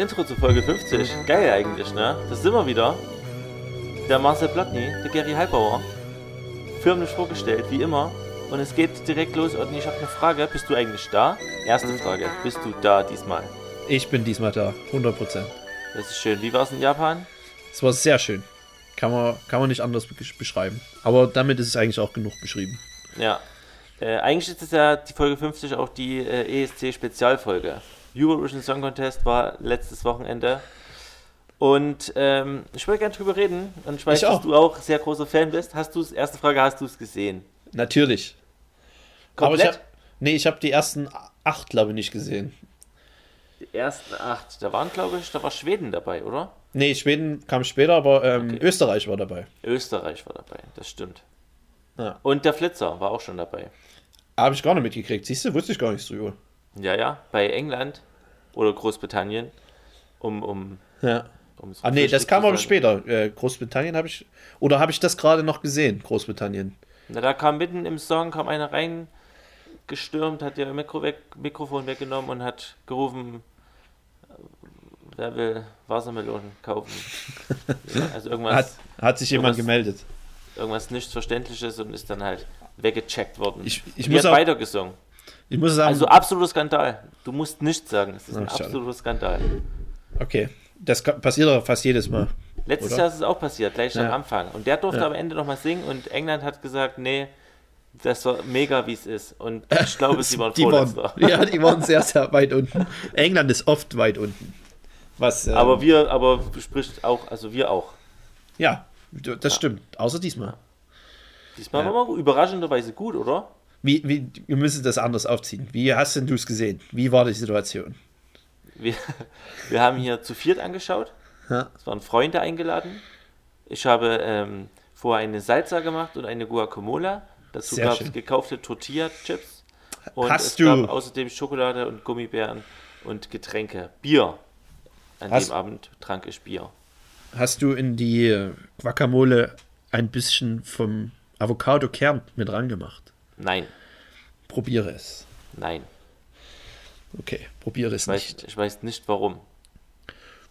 Intro zu Folge 50. Geil eigentlich, ne? Das sind wir wieder. Der Marcel Plotny, der Gary Halbauer. Firmlich vorgestellt, wie immer. Und es geht direkt los. Und ich habe eine Frage. Bist du eigentlich da? Erste Frage. Bist du da diesmal? Ich bin diesmal da, 100%. Das ist schön. Wie war es in Japan? Es war sehr schön. Kann man, kann man nicht anders be- beschreiben. Aber damit ist es eigentlich auch genug beschrieben. Ja. Äh, eigentlich ist es ja die Folge 50 auch die äh, ESC-Spezialfolge. Eurovision Song Contest war letztes Wochenende. Und ähm, ich wollte gerne drüber reden. Und ich weiß, Ich dass du auch sehr großer Fan bist. Hast du erste Frage, hast du es gesehen? Natürlich. Komplett? Aber ich hab, nee, ich habe die ersten acht, glaube ich, nicht gesehen. Die ersten acht. Da waren, glaube ich, da war Schweden dabei, oder? Nee, Schweden kam später, aber ähm, Okay. Österreich war dabei. Österreich war dabei, das stimmt. Ja. Und der Flitzer war auch schon dabei. Habe ich gar nicht mitgekriegt. Siehst du, wusste ich gar nichts drüber. Ja, ja, bei England oder Großbritannien. Um, um, Ja. um Ah, nee, das kam aber später. Äh, Großbritannien habe ich. Oder habe ich das gerade noch gesehen? Großbritannien. Na, da kam mitten im Song kam einer reingestürmt, hat ihr Mikro weg, Mikrofon weggenommen und hat gerufen, äh, wer will Wassermelonen kaufen. Ja, also irgendwas, Hat, hat sich jemand gemeldet. irgendwas nicht Verständliches und ist dann halt weggecheckt worden. Ich- ich Die muss hat auch- weitergesungen. Ich muss sagen, Also absoluter Skandal. Du musst nichts sagen. Es ist ein Ach, schade. absoluter Skandal. okay. Das passiert doch fast jedes Mal. Letztes Oder? Jahr ist es auch passiert, gleich am Ja. Anfang. Und der durfte Ja. am Ende nochmal singen und England hat gesagt, nee, das war mega, wie es ist. Und ich glaube, sie waren die waren, vorletzter. ja, die waren sehr, sehr weit unten. England ist oft weit unten. Was, ähm, Aber wir, aber spricht auch, also wir auch. ja, das stimmt. Außer diesmal. Diesmal Ja. waren wir überraschenderweise gut, oder? Wie, wie, wir müssen das anders aufziehen. Wie hast denn du es gesehen? Wie war die Situation? Wir, wir haben hier zu viert angeschaut. Ja. Es waren Freunde eingeladen. Ich habe ähm, vorher eine Salsa gemacht und eine Guacamole. Dazu Sehr gab es gekaufte Tortilla-Chips. Und Hast es du- gab außerdem Schokolade und Gummibären und Getränke. Bier. An Hast- dem Abend trank ich Bier. Hast du in die Guacamole ein bisschen vom Avocado-Kern mit rangemacht? Nein, Probiere es. nein. Okay, probiere es Ich weiß, nicht. ich weiß nicht warum.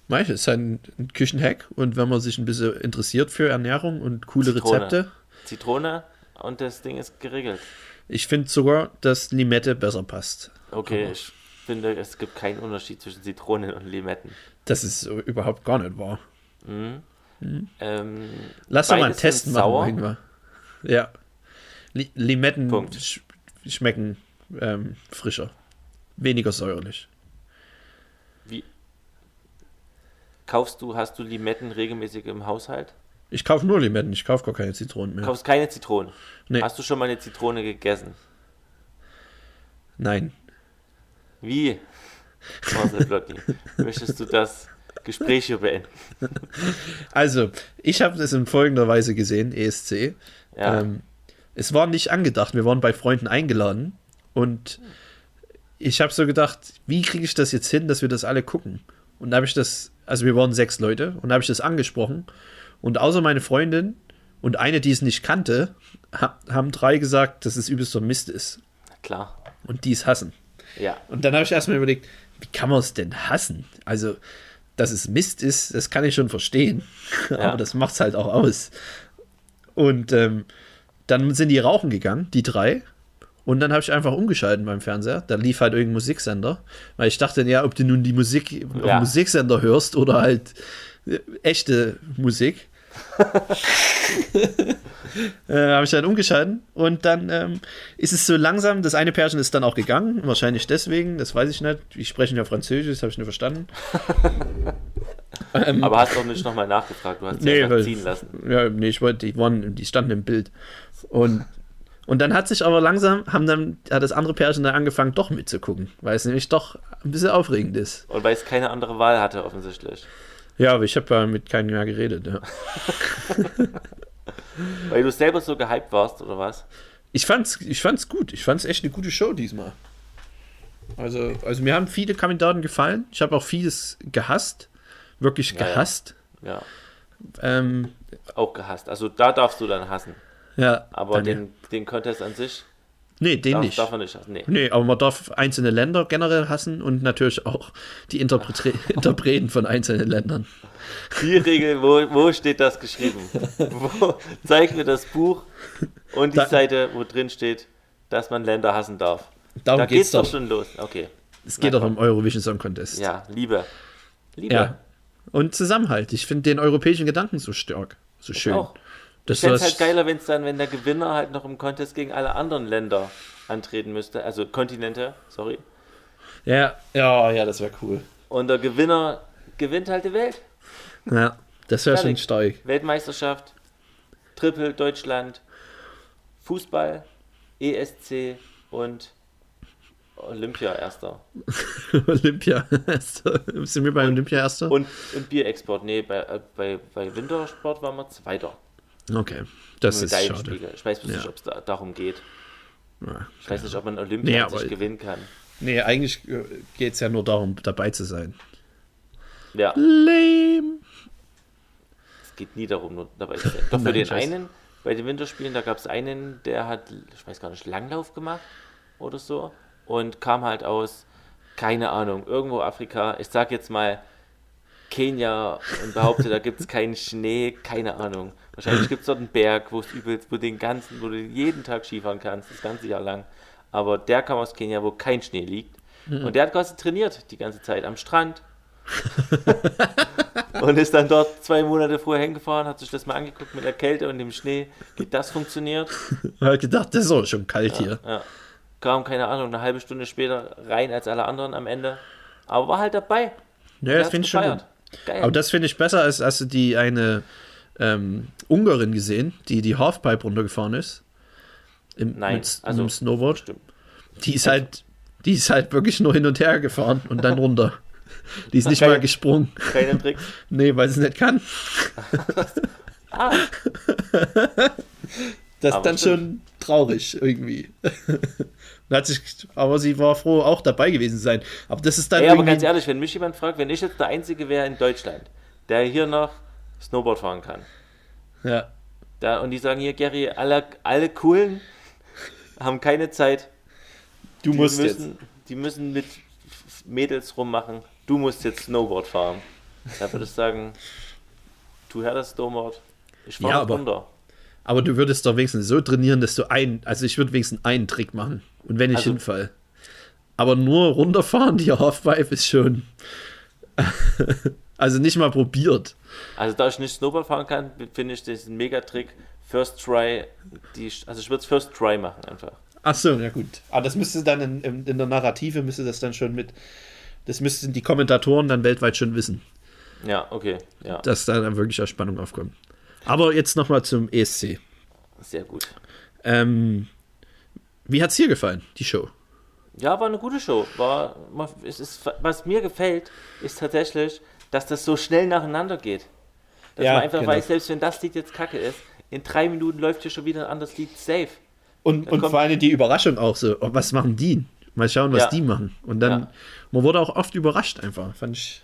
Mei, es ist ein, Küchenhack und wenn man sich ein bisschen interessiert für Ernährung und coole Zitrone. Rezepte, Zitrone und das Ding ist geregelt. ich finde sogar, dass Limette besser passt. Okay, ich finde, es gibt keinen Unterschied zwischen Zitronen und Limetten. Das ist so überhaupt gar nicht wahr. Ähm, Lass doch mal einen Test machen. sauer. Ja. Li Limetten sch schmecken ähm, frischer. Weniger säuerlich. Wie kaufst du, hast du Limetten regelmäßig im Haushalt? Ich kaufe nur Limetten, ich kaufe gar keine Zitronen mehr. Kaufst keine Zitronen. Nee. Hast du schon mal eine Zitrone gegessen? Nein. Wie? Marcel Blotti, möchtest du das Gespräch hier beenden? Also, ich habe das in folgender Weise gesehen, ESC. Ja. Ähm, es war nicht angedacht, wir waren bei Freunden eingeladen und ich habe so gedacht, wie kriege ich das jetzt hin, dass wir das alle gucken? Und da habe ich das, also wir waren sechs Leute und da habe ich das angesprochen und außer meine Freundin und eine, die es nicht kannte, ha haben drei gesagt, dass es übelster Mist ist Klar. und die es hassen. Ja. Und dann habe ich erstmal überlegt, wie kann man es denn hassen? Also, dass es Mist ist, das kann ich schon verstehen. Ja. Aber das macht es halt auch aus. Und ähm, dann sind die rauchen gegangen, die drei. Und dann habe ich einfach umgeschalten beim Fernseher. Da lief halt irgendein Musiksender. Weil ich dachte, ja, ob du nun die Musik auf Ja. Musiksender hörst oder halt echte Musik. äh, habe ich dann umgeschalten und dann ähm, ist es so langsam, das eine Pärchen ist dann auch gegangen, wahrscheinlich deswegen, das weiß ich nicht. Die sprechen ja Französisch, das habe ich nicht verstanden. ähm, Aber hast doch nicht nochmal nachgefragt, du hast sie nee, weil, ziehen lassen. ja, nee, ich wollte, die waren, die standen im Bild. Und, und dann hat sich aber langsam, haben dann, hat das andere Pärchen dann angefangen, doch mitzugucken, weil es nämlich doch ein bisschen aufregend ist. Und weil es keine andere Wahl hatte, offensichtlich. Ja, aber ich habe ja mit keinem mehr geredet. Ja. Weil du selber so gehypt warst, oder was? Ich fand's, ich fand's gut. Ich fand's echt eine gute Show diesmal. Also, also mir haben viele Kandidaten gefallen. Ich habe auch vieles gehasst. Wirklich Ja, ja. gehasst. Ja. Ähm, Auch gehasst. Also da darfst du dann hassen. ja, Aber den, den Contest an sich, Nee, den Darf, nicht. darf man nicht hassen. Nee. Nee, aber man darf einzelne Länder generell hassen und natürlich auch die Interpre Interpreten von einzelnen Ländern. Die Regel, wo, wo steht das geschrieben? Wo, zeig mir das Buch und die Da- Seite, wo drin steht, dass man Länder hassen darf. Darum da geht's geht's doch doch. schon los. Okay. Es geht doch um Eurovision Song Contest. Ja, Liebe. Liebe. Ja. Und Zusammenhalt. Ich finde den europäischen Gedanken so stark, so schön. auch. Das Ich fände es was- halt geiler, wenn es dann, wenn der Gewinner halt noch im Contest gegen alle anderen Länder antreten müsste, also Kontinente, sorry. Ja, ja, ja, das wäre cool. Und der Gewinner gewinnt halt die Welt. Ja, das wäre schon stark. Weltmeisterschaft, Triple Deutschland, Fußball, ESC und Olympia erster. Olympia. Sind wir bei Olympia Erster? Und, und Bierexport. Nee, bei, äh, bei, bei Wintersport waren wir Zweiter. Okay, das ist schade. Ich weiß bloß nicht, Ja. ob es da, darum geht. Ja. Ich weiß nicht, ob man Olympia Nee, sich gewinnen kann. Nee, eigentlich geht es ja nur darum, dabei zu sein. Ja, Lame. es geht nie darum, nur dabei zu sein. Doch für Nein, den einen, bei den Winterspielen, da gab es einen, der hat, ich weiß gar nicht, Langlauf gemacht oder so und kam halt aus, keine Ahnung, irgendwo Afrika, ich sag jetzt mal Kenia und behaupte, da gibt es keinen Schnee, keine Ahnung. Wahrscheinlich gibt es dort einen Berg, wo es übelst, wo den ganzen, wo du jeden Tag Skifahren kannst, das ganze Jahr lang. Aber der kam aus Kenia, wo kein Schnee liegt. Und der hat quasi trainiert die ganze Zeit am Strand. und ist dann dort zwei Monate vorher hingefahren, hat sich das mal angeguckt mit der Kälte und dem Schnee, wie das funktioniert. Ich habe gedacht, das ist auch schon kalt hier. Ja. Kam, keine Ahnung, eine halbe Stunde später rein als alle anderen am Ende. Aber war halt dabei. Ja, das finde ich schon. Gut. Geil. Aber das finde ich besser, als hast du die eine ähm, Ungarin gesehen, die die Halfpipe runtergefahren ist. Im, Nein, mit, also- dem Snowboard. Stimmt. Die ist halt, die ist halt wirklich nur hin und her gefahren und dann runter. Die ist nicht Geil. mal gesprungen. Keine Tricks. Nee, weil sie es nicht kann. Ah, Das ist dann stimmt. schon traurig irgendwie. Sich, aber sie war froh, auch dabei gewesen zu sein. Aber das ist dann ey, aber ganz ehrlich, wenn mich jemand fragt, wenn ich jetzt der Einzige wäre in Deutschland, der hier noch Snowboard fahren kann, ja. da, und die sagen hier, Gary, alle, alle coolen haben keine Zeit, Du die musst jetzt. müssen, die müssen mit Mädels rummachen, du musst jetzt Snowboard fahren. Da würde ich sagen, du her das Snowboard, ich fahre Ja, ja, aber- runter. Aber du würdest doch wenigstens so trainieren, dass du ein, also ich würde wenigstens einen Trick machen. Und wenn ich Also- hinfall. Aber nur runterfahren, die Halfpipe ist schon. also nicht mal probiert. Also da ich nicht Snowboard fahren kann, finde ich das ein Megatrick. First Try, die, also ich würde es First Try machen einfach. Ach so, ja gut. Aber das müsste dann in, in, in der Narrative, müsste das dann schon mit. Das müssten die Kommentatoren dann weltweit schon wissen, Ja, okay, ja, dass da dann wirklich auch Spannung aufkommt. Aber jetzt nochmal zum ESC. Sehr gut. Ähm, wie hat es dir gefallen, die Show? Ja, war eine gute Show. War, es ist, was mir gefällt, ist tatsächlich, dass das so schnell nacheinander geht. Dass Ja, man einfach genau. weiß, selbst wenn das Lied jetzt kacke ist, in drei Minuten läuft hier schon wieder ein anderes Lied safe. Und, Dann und vor allem die Überraschung auch so, oh, was machen die? Mal schauen, was Ja. die machen. Und dann, Ja. man wurde auch oft überrascht einfach. Fand ich.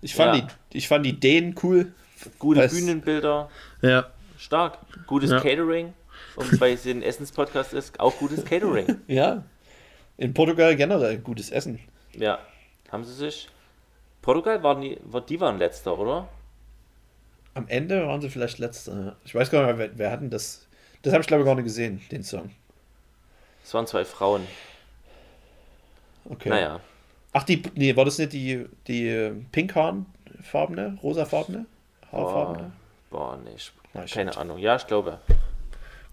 Ich fand, die, ich fand die Ideen cool. Gute Bühnenbilder, Ja. Stark. Gutes Ja. Catering. Und weil es ein Essenspodcast ist, auch gutes Catering. Ja. In Portugal generell gutes Essen. Ja, haben sie sich. Portugal waren die, die waren letzter, oder? Am Ende waren sie vielleicht letzter. Ich weiß gar nicht mehr, wer, wer hatten das. Das habe ich glaube ich gar nicht gesehen, den Song. Es waren zwei Frauen. Okay. Naja, Ach, die, nee, war das nicht die, die äh, pinkhaarfarbene, rosafarbene? Haarfarbene? boah, boah, nee, ich, Shit. keine Ahnung. Ja, ich glaube.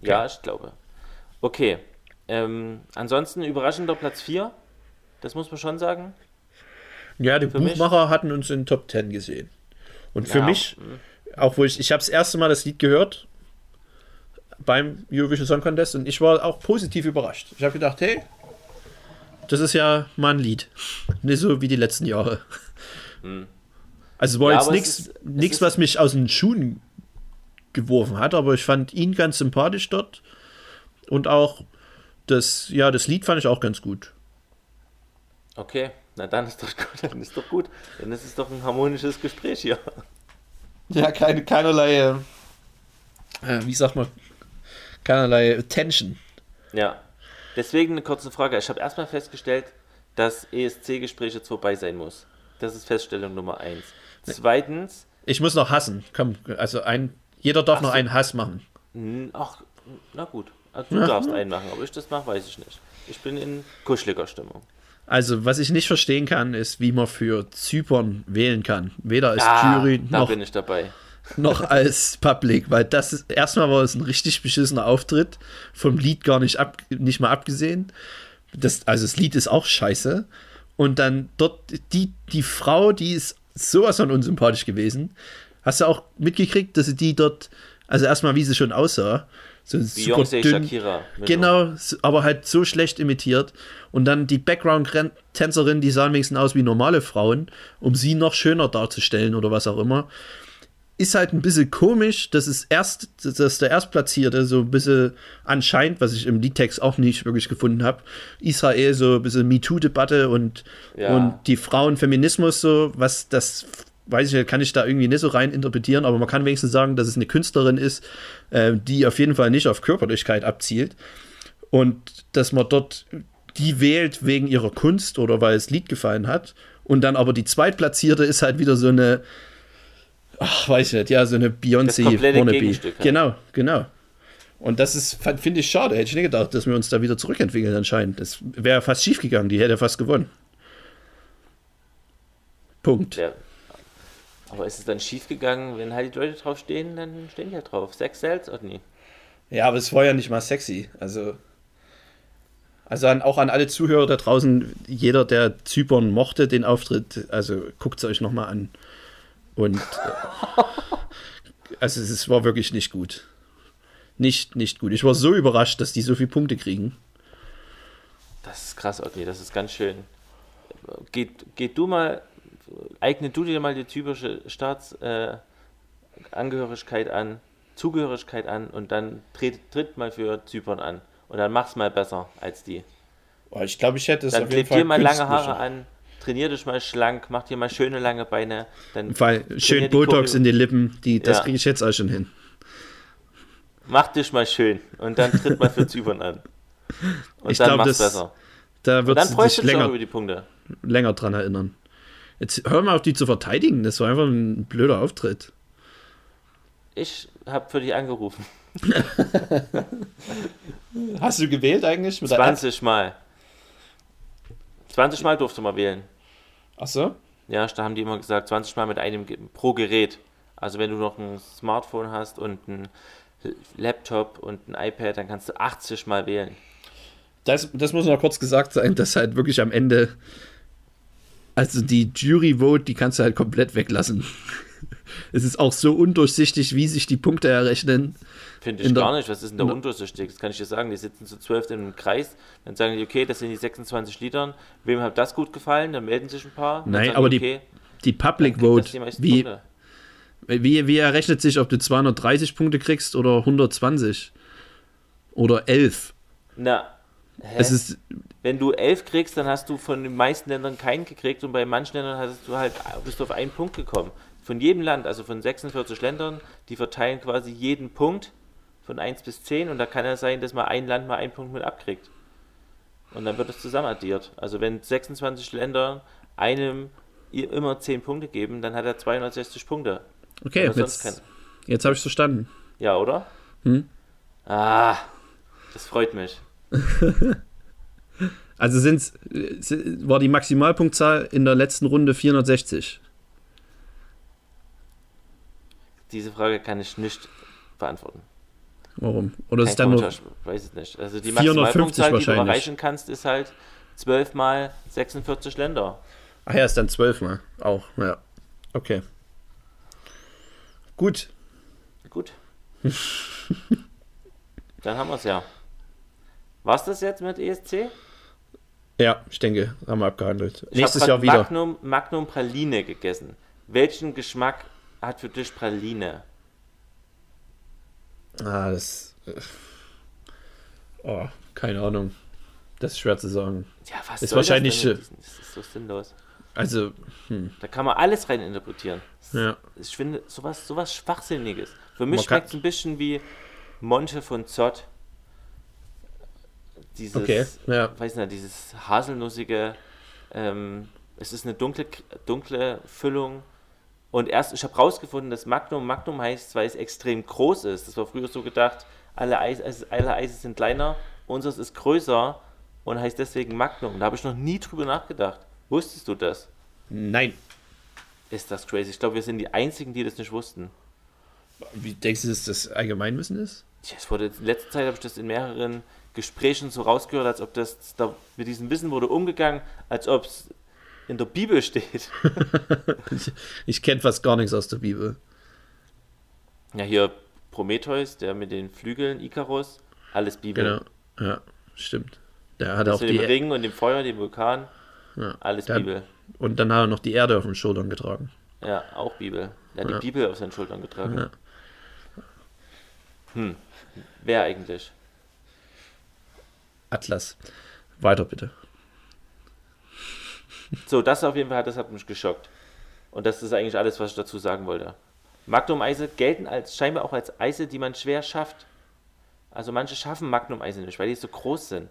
Ja, ich glaube. Okay. Ähm, ansonsten überraschender Platz 4. Das muss man schon sagen. Ja, die Für mich- Buchmacher hatten uns in Top 10 gesehen. Und für Ja, mich, auch wo ich, ich habe das erste Mal das Lied gehört beim Eurovision Song Contest und ich war auch positiv überrascht. Ich habe gedacht, hey, das ist ja mal ein Lied. Nicht so wie die letzten Jahre. Also es war. Ja, jetzt nichts, was mich aus den Schuhen geworfen hat, aber ich fand ihn ganz sympathisch dort und auch das, ja, das Lied fand ich auch ganz gut. Okay, na dann ist doch gut. Dann ist doch gut. Dann ist es doch ein harmonisches Gespräch hier. Ja, keine, keinerlei, äh, wie sagt man, keinerlei Tension. Ja. Deswegen eine kurze Frage. Ich habe erstmal festgestellt, dass ESC-Gespräch jetzt vorbei sein muss. Das ist Feststellung Nummer eins. Zweitens, Ich muss noch hassen. Komm, also ein, jeder darf Ach noch so. einen Hass machen. n- ach, na gut. Also du darfst einen machen, ob ich das mache, weiß ich nicht. Ich bin in kuscheliger Stimmung. Also, was ich nicht verstehen kann, ist, wie man für Zypern wählen kann. Weder als Ah, Jury noch, bin ich dabei. noch als Public, weil das ist, erstmal war es ein richtig beschissener Auftritt, vom Lied gar nicht, ab, nicht mal abgesehen. Das, also das Lied ist auch scheiße. Und dann dort, die, die Frau, die ist sowas von unsympathisch gewesen. Hast du auch mitgekriegt, dass sie die dort, also erstmal wie sie schon aussah, so super Beyoncé, dünn, Shakira. Genau, aber halt so schlecht imitiert. Und dann die Background-Tänzerin, die sahen wenigstens aus wie normale Frauen, um sie noch schöner darzustellen oder was auch immer. Ist halt ein bisschen komisch, dass es erst, dass der Erstplatzierte so ein bisschen anscheinend, was ich im Liedtext auch nicht wirklich gefunden habe, Israel so ein bisschen MeToo-Debatte und, Ja. und die Frauenfeminismus so, was das, weiß ich nicht, kann ich da irgendwie nicht so rein interpretieren, aber man kann wenigstens sagen, dass es eine Künstlerin ist, äh, die auf jeden Fall nicht auf Körperlichkeit abzielt und dass man dort die wählt wegen ihrer Kunst oder weil das Lied gefallen hat und dann aber die Zweitplatzierte ist halt wieder so eine ach, weiß ich nicht, ja, so eine Beyoncé Wannabe. Ja. Genau, genau. Und das ist, finde ich schade. Hätte ich nicht gedacht, dass wir uns da wieder zurückentwickeln anscheinend. Das wäre fast schief gegangen. Die hätte fast gewonnen. Punkt. Ja. Aber ist es dann schief gegangen, wenn halt die Leute drauf stehen, dann stehen die halt drauf. Sex sells oder nie? Ja, aber es war ja nicht mal sexy. Also, also an, auch an alle Zuhörer da draußen, jeder, der Zypern mochte, den Auftritt, also guckt es euch nochmal an. Und äh, also es war wirklich nicht gut. Nicht, nicht gut. Ich war so überrascht, dass die so viele Punkte kriegen. Das ist krass, Otni, das ist ganz schön. Geht, geht du mal, eigne du dir mal die typische Staatsangehörigkeit äh, an, Zugehörigkeit an und dann tritt, tritt mal für Zypern an. Und dann mach's mal besser als die. Oh, ich glaube, ich hätte es Dann auf jeden Fall dir mal lange. Haare an, trainier dich mal schlank, mach dir mal schöne lange Beine. Dann Weil trainier schön Botox Choreo- in die Lippen, die, das Ja. kriege ich jetzt auch schon hin. Mach dich mal schön und dann tritt mal für Zypern an. Und Ich dann glaub, mach's das- besser. Da Und wird dann sich freust du dich auch länger, über die Punkte. länger dran erinnern. Jetzt hör mal auf die zu verteidigen. Das war einfach ein blöder Auftritt. Ich habe für dich angerufen. Hast du gewählt eigentlich? Mit 20 Mal. 20 Mal durfte man wählen. Ach so? Ja, da haben die immer gesagt, 20 Mal mit einem pro Gerät. Also wenn du noch ein Smartphone hast und ein Laptop und ein iPad, dann kannst du 80 Mal wählen. Das, das muss noch kurz gesagt sein, dass halt wirklich am Ende, also die Jury-Vote, die kannst du halt komplett weglassen. es ist auch so undurchsichtig, wie sich die Punkte errechnen. Finde ich In der- gar nicht. Was ist denn da undurchsichtig? Das kann ich dir sagen. Die sitzen zu zwölf in einem Kreis, dann sagen die, okay, das sind die 26 Liedern. Wem hat das gut gefallen? Dann melden sich ein paar. Dann Nein, aber die okay, Die Public Vote, die wie, Punkte. wie, wie errechnet sich, ob du 230 Punkte kriegst oder 120? Oder 11? Na, hä? Es ist, wenn du elf kriegst, dann hast du von den meisten Ländern keinen gekriegt und bei manchen Ländern hast du halt, bist du auf einen Punkt gekommen. Von jedem Land, also von 46 Ländern, die verteilen quasi jeden Punkt von 1 bis 10 und da kann ja sein, dass mal ein Land mal einen Punkt mit abkriegt. Und dann wird es zusammen addiert. Also wenn 26 Länder einem immer 10 Punkte geben, dann hat er 260 Punkte. okay, jetzt, jetzt habe ich es verstanden. Ja, oder? Hm? Ah, das freut mich. Also sind's, si- war die Maximalpunktzahl in der letzten Runde 460. Diese Frage kann ich nicht beantworten. Warum? Oder ist es Kein dann nur, ich weiß es nicht. Also die 450 Maximalpunktzahl, die du erreichen kannst, ist halt 12 mal 46 Länder. Ach ja, ist dann 12 mal. Auch, ja. Okay. Gut. Gut. Dann haben wir es ja. War's das jetzt mit ESC? Ja, ich denke, haben wir abgehandelt. Ich Nächstes Jahr wieder. Magnum, Magnum Praline gegessen. Welchen Geschmack hat für dich Praline? Ah, das. äh, Oh, keine Ahnung. Das ist schwer zu sagen. Ja, was Ist soll wahrscheinlich, das denn? äh, Das ist so sinnlos. Also, Da kann man alles rein interpretieren. ja. Ich finde sowas, sowas Schwachsinniges. Für mich schmeckt es ein bisschen wie Monte von Zott. Dieses, Okay, ja. weiß nicht, dieses haselnussige, ähm, es ist eine dunkle, dunkle Füllung. Und erst, ich habe rausgefunden, dass Magnum Magnum heißt, weil es extrem groß ist. Das war früher so gedacht, alle Eis, also alle Eise sind kleiner, unseres ist größer und heißt deswegen Magnum. Da habe ich noch nie drüber nachgedacht. Wusstest du das? Nein. Ist das crazy? Ich glaube, wir sind die Einzigen, die das nicht wussten. Wie denkst du, dass das Allgemeinwissen ist? Ja, es wurde, in letzter Zeit habe ich das in mehreren Gesprächen so rausgehört, als ob das da mit diesem Wissen wurde umgegangen, als ob es in der Bibel steht. ich ich kenne fast gar nichts aus der Bibel. Ja, hier Prometheus, der mit den Flügeln, Icarus, alles Bibel. Genau. Ja, stimmt. Der hat auch die dem Ring und dem Feuer, dem Vulkan, ja, alles der Bibel. Und dann hat er noch die Erde auf den Schultern getragen. Ja, auch Bibel. Er hat Ja. die Bibel auf seinen Schultern getragen. Ja. Hm. Wer eigentlich? Atlas. Weiter bitte. So, das auf jeden Fall, das hat mich geschockt. Und das ist eigentlich alles, was ich dazu sagen wollte. Magnum-Eise gelten als scheinbar auch als Eise, die man schwer schafft. Also manche schaffen Magnum-Eise nicht, weil die so groß sind.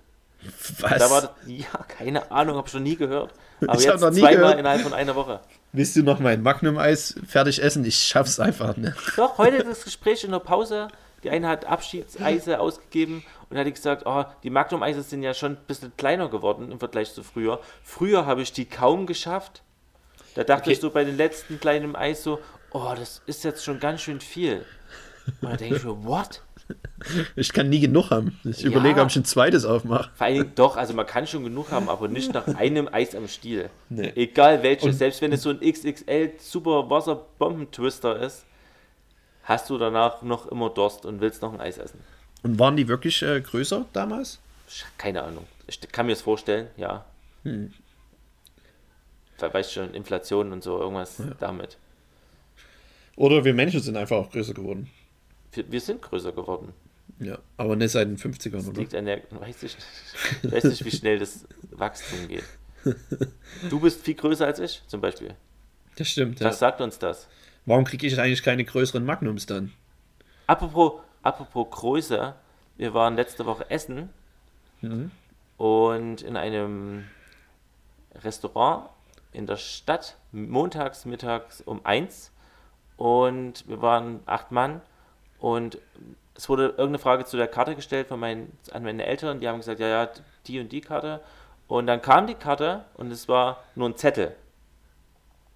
Was? Da war ja, keine Ahnung, habe ich noch nie gehört. Aber Ich jetzt noch nie zweimal gehört. innerhalb von einer Woche. Willst du noch mein Magnum-Eis fertig essen? Ich schaff's einfach nicht. Doch, heute das Gespräch in der Pause. Die eine hat Abschiedseise ausgegeben und hat gesagt, oh, die Magnum-Eise sind ja schon ein bisschen kleiner geworden im Vergleich zu früher. Früher habe ich die kaum geschafft. Da dachte Okay. ich so bei den letzten kleinen Eis so, oh, das ist jetzt schon ganz schön viel. Und da denke ich mir, what? Ich kann nie genug haben. Ich Ja. überlege, ob ich ein zweites aufmache. Vor allen Dingen, doch, also man kann schon genug haben, aber nicht nach einem Eis am Stiel. Nee. Egal welches, selbst wenn es so ein XXL Super Wasserbombentwister ist, hast du danach noch immer Durst und willst noch ein Eis essen. Und waren die wirklich äh, größer damals? Keine Ahnung. Ich kann mir das vorstellen, ja. Hm. Weißt schon, Inflation und so, irgendwas damit. Oder wir Menschen sind einfach auch größer geworden. Wir, wir sind größer geworden. Ja, aber nicht seit den 50ern, Das oder? liegt an der, weiß ich, weiß nicht, wie schnell das Wachstum geht. Du bist viel größer als ich, zum Beispiel. Das stimmt, ja. Was sagt uns das? Warum kriege ich eigentlich keine größeren Magnums dann? Apropos, apropos Größe, wir waren letzte Woche essen Mhm. und in einem Restaurant in der Stadt, montags, mittags um eins und wir waren acht Mann und es wurde irgendeine Frage zu der Karte gestellt von meinen, an meine Eltern, die haben gesagt, ja, ja, die und die Karte und dann kam die Karte und es war nur ein Zettel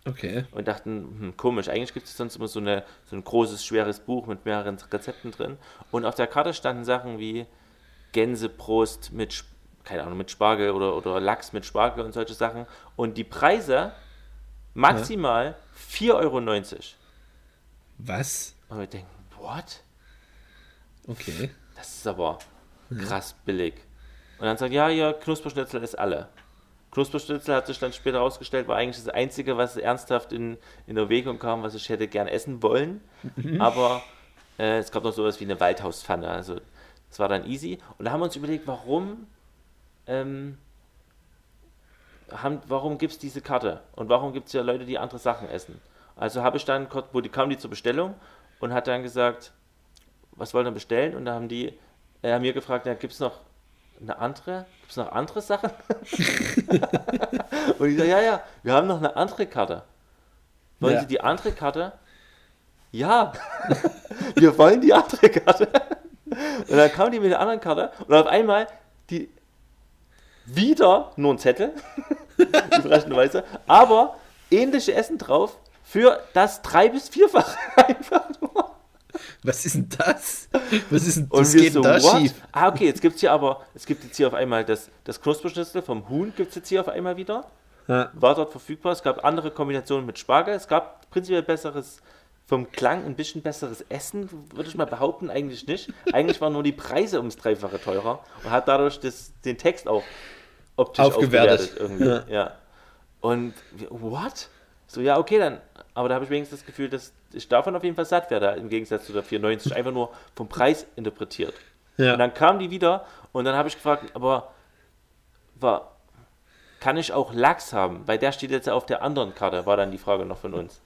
Okay. und dachten, hm, komisch, eigentlich gibt es sonst immer so, eine, so ein großes, schweres Buch mit mehreren Rezepten drin. Und auf der Karte standen Sachen wie Gänsebrust mit, keine Ahnung, mit Spargel oder, oder Lachs mit Spargel und solche Sachen. Und die Preise maximal 4,90 Euro. Und Was? wir denken, what? Okay. Das ist aber krass billig. Und dann sagt, ja, ja, Knusperschnitzel ist alle. Knusperschnitzel hat sich dann später herausgestellt, war eigentlich das Einzige, was ernsthaft in, in Erwägung kam, was ich hätte gern essen wollen. Aber äh, es gab noch sowas wie eine Waldhauspfanne. Also das war dann easy. Und da haben wir uns überlegt, warum, ähm, haben, warum gibt es diese Karte? Und warum gibt es ja Leute, die andere Sachen essen? Also habe ich dann, kurz- wo die kam die zur Bestellung und hat dann gesagt, was wollen wir bestellen? Und da haben die äh, haben mir gefragt, ja, gibt es noch eine andere? Gibt es noch andere Sachen? und ich sage, ja, ja, wir haben noch eine andere Karte. Wollen Ja. Sie die andere Karte? Ja, wir wollen die andere Karte. Und dann kam die mit der anderen Karte und auf einmal die wieder nur ein Zettel, überraschenderweise, aber ähnliche Essen drauf für das drei- bis vierfache einfach. Was ist denn das? Was ist denn Und das wir geht so, da what? schief? Ah, okay, jetzt gibt es hier aber, es gibt jetzt hier auf einmal das, das Knusperschnitzel vom Huhn, gibt es jetzt hier auf einmal wieder. Ja. War dort verfügbar. Es gab andere Kombinationen mit Spargel. Es gab prinzipiell besseres, vom Klang ein bisschen besseres Essen, würde ich mal behaupten, eigentlich nicht. Eigentlich waren nur die Preise ums Dreifache teurer und hat dadurch das, den Text auch optisch Aufgewertet. aufgewertet. irgendwie. Ja. Ja. Und what? So, ja, okay, dann. Aber da habe ich wenigstens das Gefühl, dass ich davon auf jeden Fall satt werde, im Gegensatz zu der 490. Einfach nur vom Preis interpretiert. Ja. Und dann kam die wieder und dann habe ich gefragt, aber war, kann ich auch Lachs haben? Weil der steht jetzt auf der anderen Karte, war dann die Frage noch von uns.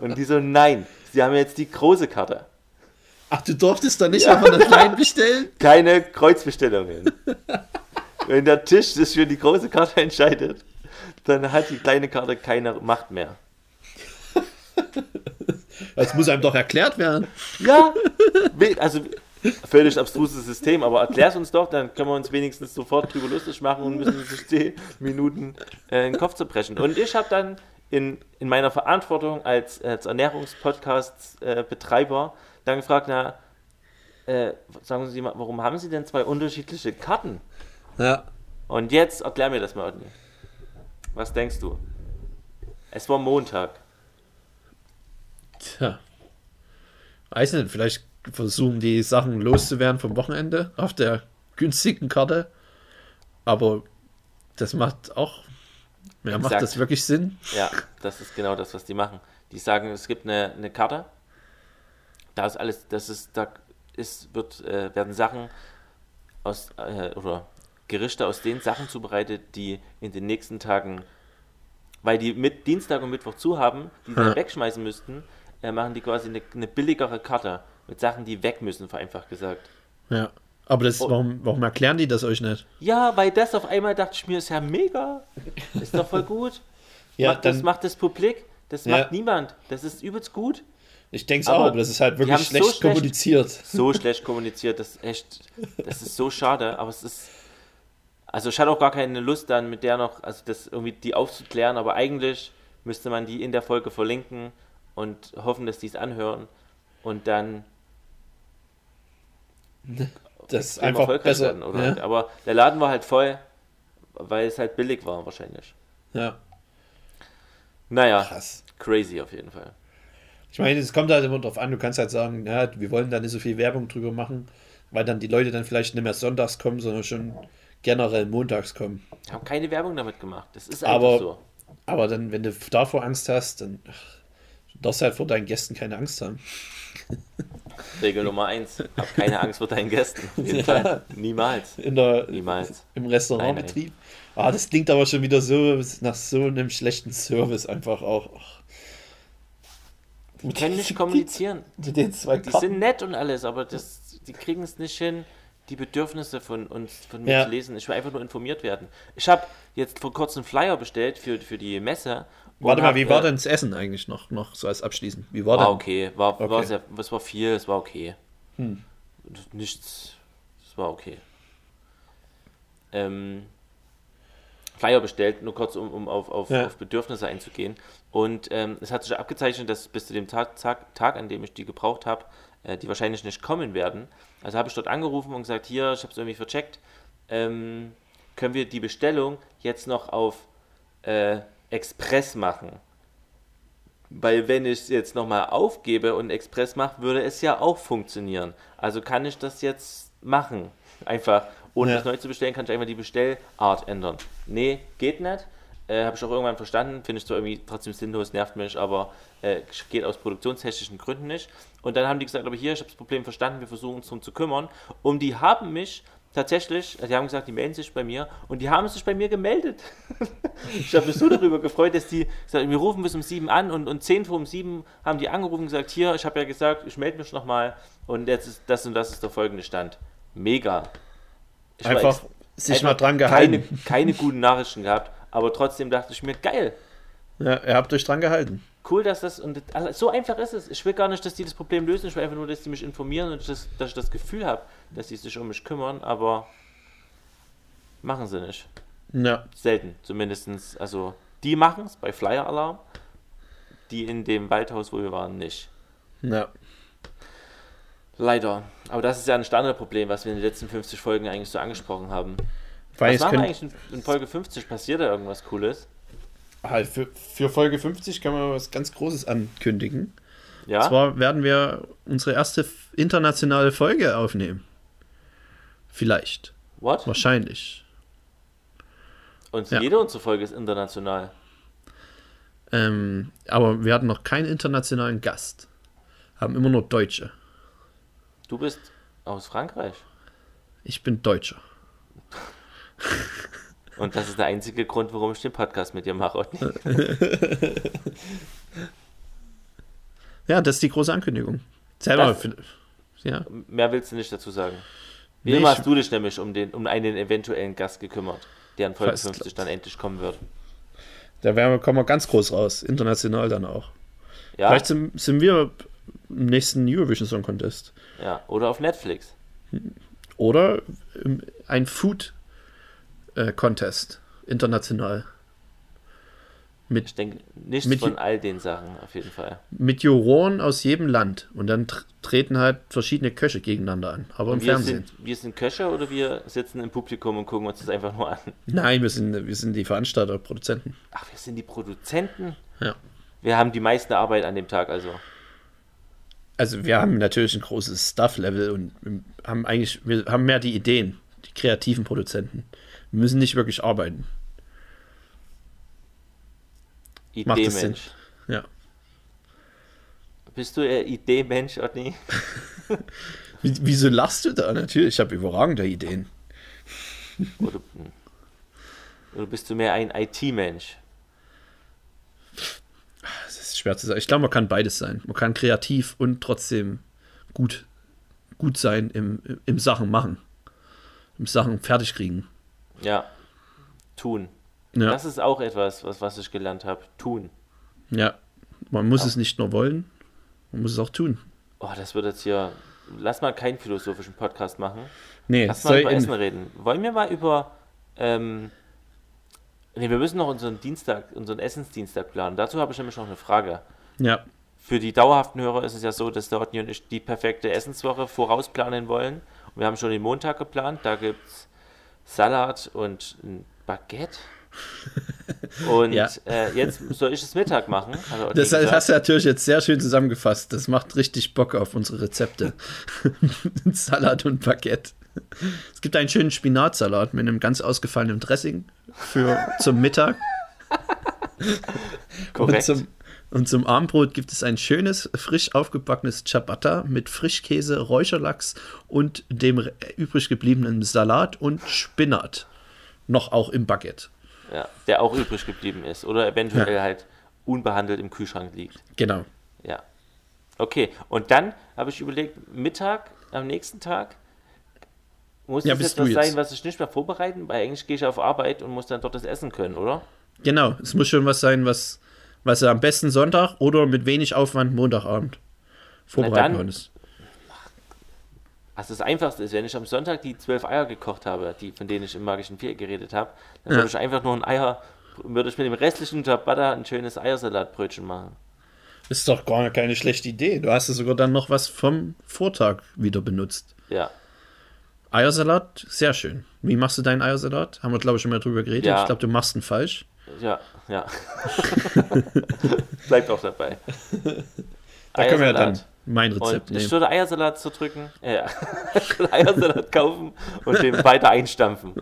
Und die so, nein, sie haben jetzt die große Karte. Ach, du durftest da nicht einfach eine kleine bestellen? Keine Kreuzbestellungen. wenn der Tisch sich für die große Karte entscheidet, dann hat die kleine Karte keine Macht mehr. Das muss einem doch erklärt werden. Ja, also völlig abstruses System, aber erklär's uns doch, dann können wir uns wenigstens sofort drüber lustig machen und müssen sich 10 Minuten äh, den Kopf zerbrechen. Und ich habe dann in, in meiner Verantwortung als, als Ernährungspodcast-Betreiber dann gefragt, na, äh, sagen Sie mal, warum haben Sie denn zwei unterschiedliche Karten? Ja. Und jetzt erklär mir das mal, Otni. Was denkst du? Es war Montag. Tja. Weiß nicht, vielleicht versuchen die Sachen loszuwerden vom Wochenende auf der günstigen Karte. Aber das macht auch. Ja, macht das wirklich Sinn? Ja, das ist genau das, was die machen. Die sagen, es gibt eine, eine Karte. Da ist alles, das ist, da ist, wird, äh, werden Sachen aus, äh, oder Gerichte aus den Sachen zubereitet, die in den nächsten Tagen, weil die mit Dienstag und Mittwoch zu haben, die sie Ja. dann wegschmeißen müssten, äh, machen die quasi eine, eine billigere Karte mit Sachen, die weg müssen, vereinfacht gesagt. Ja. Aber das, Oh. warum, warum erklären die das euch nicht? Ja, weil das auf einmal dachte ich mir, ist ja mega. Ist doch voll gut. Ja, macht, das dann- macht das Publik. Das Ja. macht niemand. Das ist übelst gut. Ich denke es auch, aber das ist halt wirklich haben's so schlecht schlecht- kommuniziert. So schlecht kommuniziert, das ist echt, das ist so schade, aber es ist, also ich hatte auch gar keine Lust dann mit der noch, also das irgendwie die aufzuklären, aber eigentlich müsste man die in der Folge verlinken und hoffen, dass die es anhören und dann Das ist extrem einfach besser. werden, oder? ja. Aber der Laden war halt voll, weil es halt billig war wahrscheinlich. ja, Naja, krass. crazy auf jeden Fall. Ich meine, es kommt halt immer drauf an, du kannst halt sagen, ja, wir wollen da nicht so viel Werbung drüber machen, weil dann die Leute dann vielleicht nicht mehr sonntags kommen, sondern schon generell montags kommen. Ich habe keine Werbung damit gemacht. Das ist einfach Aber- so. Aber dann, wenn du davor Angst hast, dann ach, darfst halt vor deinen Gästen keine Angst haben. Regel Nummer eins. Hab keine Angst vor deinen Gästen. Ja. Niemals. In der, Niemals. Im Restaurantbetrieb. Ah, das klingt aber schon wieder so nach so einem schlechten Service einfach auch. Ach. Die können nicht kommunizieren. Mit den zwei Die Karten. sind nett und alles, aber das, die kriegen es nicht hin, die Bedürfnisse von uns, von mir Ja. zu lesen. Ich will einfach nur informiert werden. Ich habe jetzt vor kurzem einen Flyer bestellt für, für die Messe. Warte mal, wie war äh, denn das Essen eigentlich noch, noch so als Abschließen? Wie war War denn? okay. War, War Okay. sehr, es war viel, es war okay. Hm. Nichts. Es war okay. Ähm, Flyer bestellt, nur kurz, um, um auf, auf, Ja. auf Bedürfnisse einzugehen. Und ähm, es hat sich abgezeichnet, dass bis zu dem Tag, Tag, Tag an dem ich die gebraucht habe, äh, die wahrscheinlich nicht kommen werden. Also habe ich dort angerufen und gesagt, hier, ich habe es irgendwie vercheckt, ähm, können wir die Bestellung jetzt noch auf äh, Express machen? Weil wenn ich es jetzt nochmal aufgebe und Express mache, würde es ja auch funktionieren. Also kann ich das jetzt machen. Einfach, ohne Ja. das neu zu bestellen, kann ich einfach die Bestellart ändern. Nee, geht nicht. Äh, Habe ich auch irgendwann verstanden. Finde ich zwar irgendwie trotzdem sinnlos, nervt mich, aber äh, geht aus produktionstechnischen Gründen nicht. Und dann haben die gesagt, aber hier, ich habe das Problem verstanden, wir versuchen uns darum zu kümmern. Und die haben mich tatsächlich, also die haben gesagt, die melden sich bei mir und die haben sich bei mir gemeldet. ich habe mich so darüber gefreut, dass die gesagt, wir rufen bis um sieben an und, und zehn vor um sieben haben die angerufen und gesagt, hier, ich habe ja gesagt, ich melde mich nochmal und jetzt ist das und das ist der folgende Stand. Mega. Ich Einfach sich mal einfach dran keine, gehalten. keine guten Nachrichten gehabt, aber trotzdem dachte ich mir, geil, Ja, ihr habt euch dran gehalten. cool, dass das und alles- so einfach ist es. Ich will gar nicht, dass die das Problem lösen, ich will einfach nur, dass die mich informieren und dass, dass ich das Gefühl habe, dass sie sich um mich kümmern, aber machen sie nicht. Ja, Selten, zumindestens. Also, die machen es bei Flyer Alarm, die in dem Waldhaus, wo wir waren, nicht. ja. Leider. Aber das ist ja ein Standardproblem, was wir in den letzten 50 Folgen eigentlich so angesprochen haben. Weil was machen wir eigentlich in, in Folge 50? Passiert da irgendwas Cooles? halt für, für Folge 50 kann man was ganz Großes ankündigen. Ja? Und zwar werden wir unsere erste internationale Folge aufnehmen. Vielleicht. What? Wahrscheinlich. Und Ja. jede unserer Folge ist international. Ähm, aber wir hatten noch keinen internationalen Gast. Haben immer nur Deutsche. Du bist aus Frankreich. Ich bin Deutscher. Und das ist der einzige Grund, warum ich den Podcast mit dir mache. Otni. Ja, das ist die große Ankündigung. Selber. Das- Ja. Mehr willst du nicht dazu sagen. Wie Nee, hast du dich nämlich um, den, um einen eventuellen Gast gekümmert, der in Folge Fast 50 dann endlich kommen wird. Da werden wir, kommen wir ganz groß raus, international dann auch. Ja, Vielleicht sind, sind wir im nächsten Eurovision Song Contest. ja. oder auf Netflix. Oder ein Food äh, Contest, international. Mit, Ich denke, nichts Mit- von all den Sachen auf jeden Fall. mit Juroren aus jedem Land. Und dann tr treten halt verschiedene Köche gegeneinander an. Aber im wir Fernsehen. sind, wir sind Köche oder wir sitzen im Publikum und gucken uns das einfach nur an? Nein, wir sind, wir sind die Veranstalter, Produzenten. Ach, wir sind die Produzenten. Ja. Wir haben die meiste Arbeit an dem Tag, also. Also wir haben natürlich ein großes Stuff-Level und haben eigentlich, wir haben mehr die Ideen, die kreativen Produzenten. Wir müssen nicht wirklich arbeiten. Idee-Mensch. Ja. Bist du eher Idee-Mensch, Otni? Wie, wieso lachst du da? Natürlich, ich habe überragende Ideen. Oder, hm. oder bist du mehr ein IT-Mensch? Das ist schwer zu sagen. Ich glaube, man kann beides sein. Man kann kreativ und trotzdem gut, gut sein im, im Sachen machen. Im Sachen fertig kriegen. Ja. Tun. Ja, Das ist auch etwas, was, was ich gelernt habe. Tun. ja. man muss es nicht nur wollen, man muss es auch tun. Oh, das wird jetzt hier. Lass mal keinen philosophischen Podcast machen. Nee, Lass mal über Essen reden. Wollen wir mal über. Ähm, nee, wir müssen noch unseren Dienstag, unseren Essensdienstag planen. Dazu habe ich nämlich noch eine Frage. ja, Für die dauerhaften Hörer ist es ja so, dass der Otni und ich die perfekte Essenswoche vorausplanen wollen. Und wir haben schon den Montag geplant. Da gibt es Salat und ein Baguette. Und Ja. äh, jetzt soll ich es Mittag machen. Otni das gesagt. hast du natürlich jetzt sehr schön zusammengefasst. Das macht richtig Bock auf unsere Rezepte. Salat und Baguette. Es gibt einen schönen Spinatsalat mit einem ganz ausgefallenen Dressing für zum Mittag. Und Korrekt. zum, und zum Abendbrot gibt es ein schönes, frisch aufgebackenes Ciabatta mit Frischkäse, Räucherlachs und dem übrig gebliebenen Salat und Spinat. Noch auch im Baguette. Ja, der auch übrig geblieben ist. Oder eventuell halt unbehandelt im Kühlschrank liegt. Genau. Ja. Okay, und dann habe ich überlegt, Mittag am nächsten Tag muss Ja, das jetzt was jetzt. sein, was ich nicht mehr vorbereiten, weil eigentlich gehe ich auf Arbeit und muss dann dort das essen können, oder? Genau. Es muss schon was sein, was, was am besten Sonntag oder mit wenig Aufwand Montagabend vorbereiten dann- konntest. Also das Einfachste ist, wenn ich am Sonntag die zwölf Eier gekocht habe, die, von denen ich im magischen Viereck geredet habe, dann Ja. würde ich einfach nur ein Eier, würde ich mit dem restlichen Ciabatta ein schönes Eiersalatbrötchen machen. Ist doch gar keine schlechte Idee. Du hast ja sogar dann noch was vom Vortag wieder benutzt. Ja, Eiersalat, sehr schön. Wie machst du deinen Eiersalat? Haben wir, glaube ich, schon mal drüber geredet. Ja. Ich glaube, du machst ihn falsch. ja, ja. Bleibt auch dabei. Da können wir ja dann Eiersalat. Mein Rezept Und ich nehmen. würde Eiersalat zerdrücken, äh, ich würde Eiersalat kaufen und den weiter einstampfen.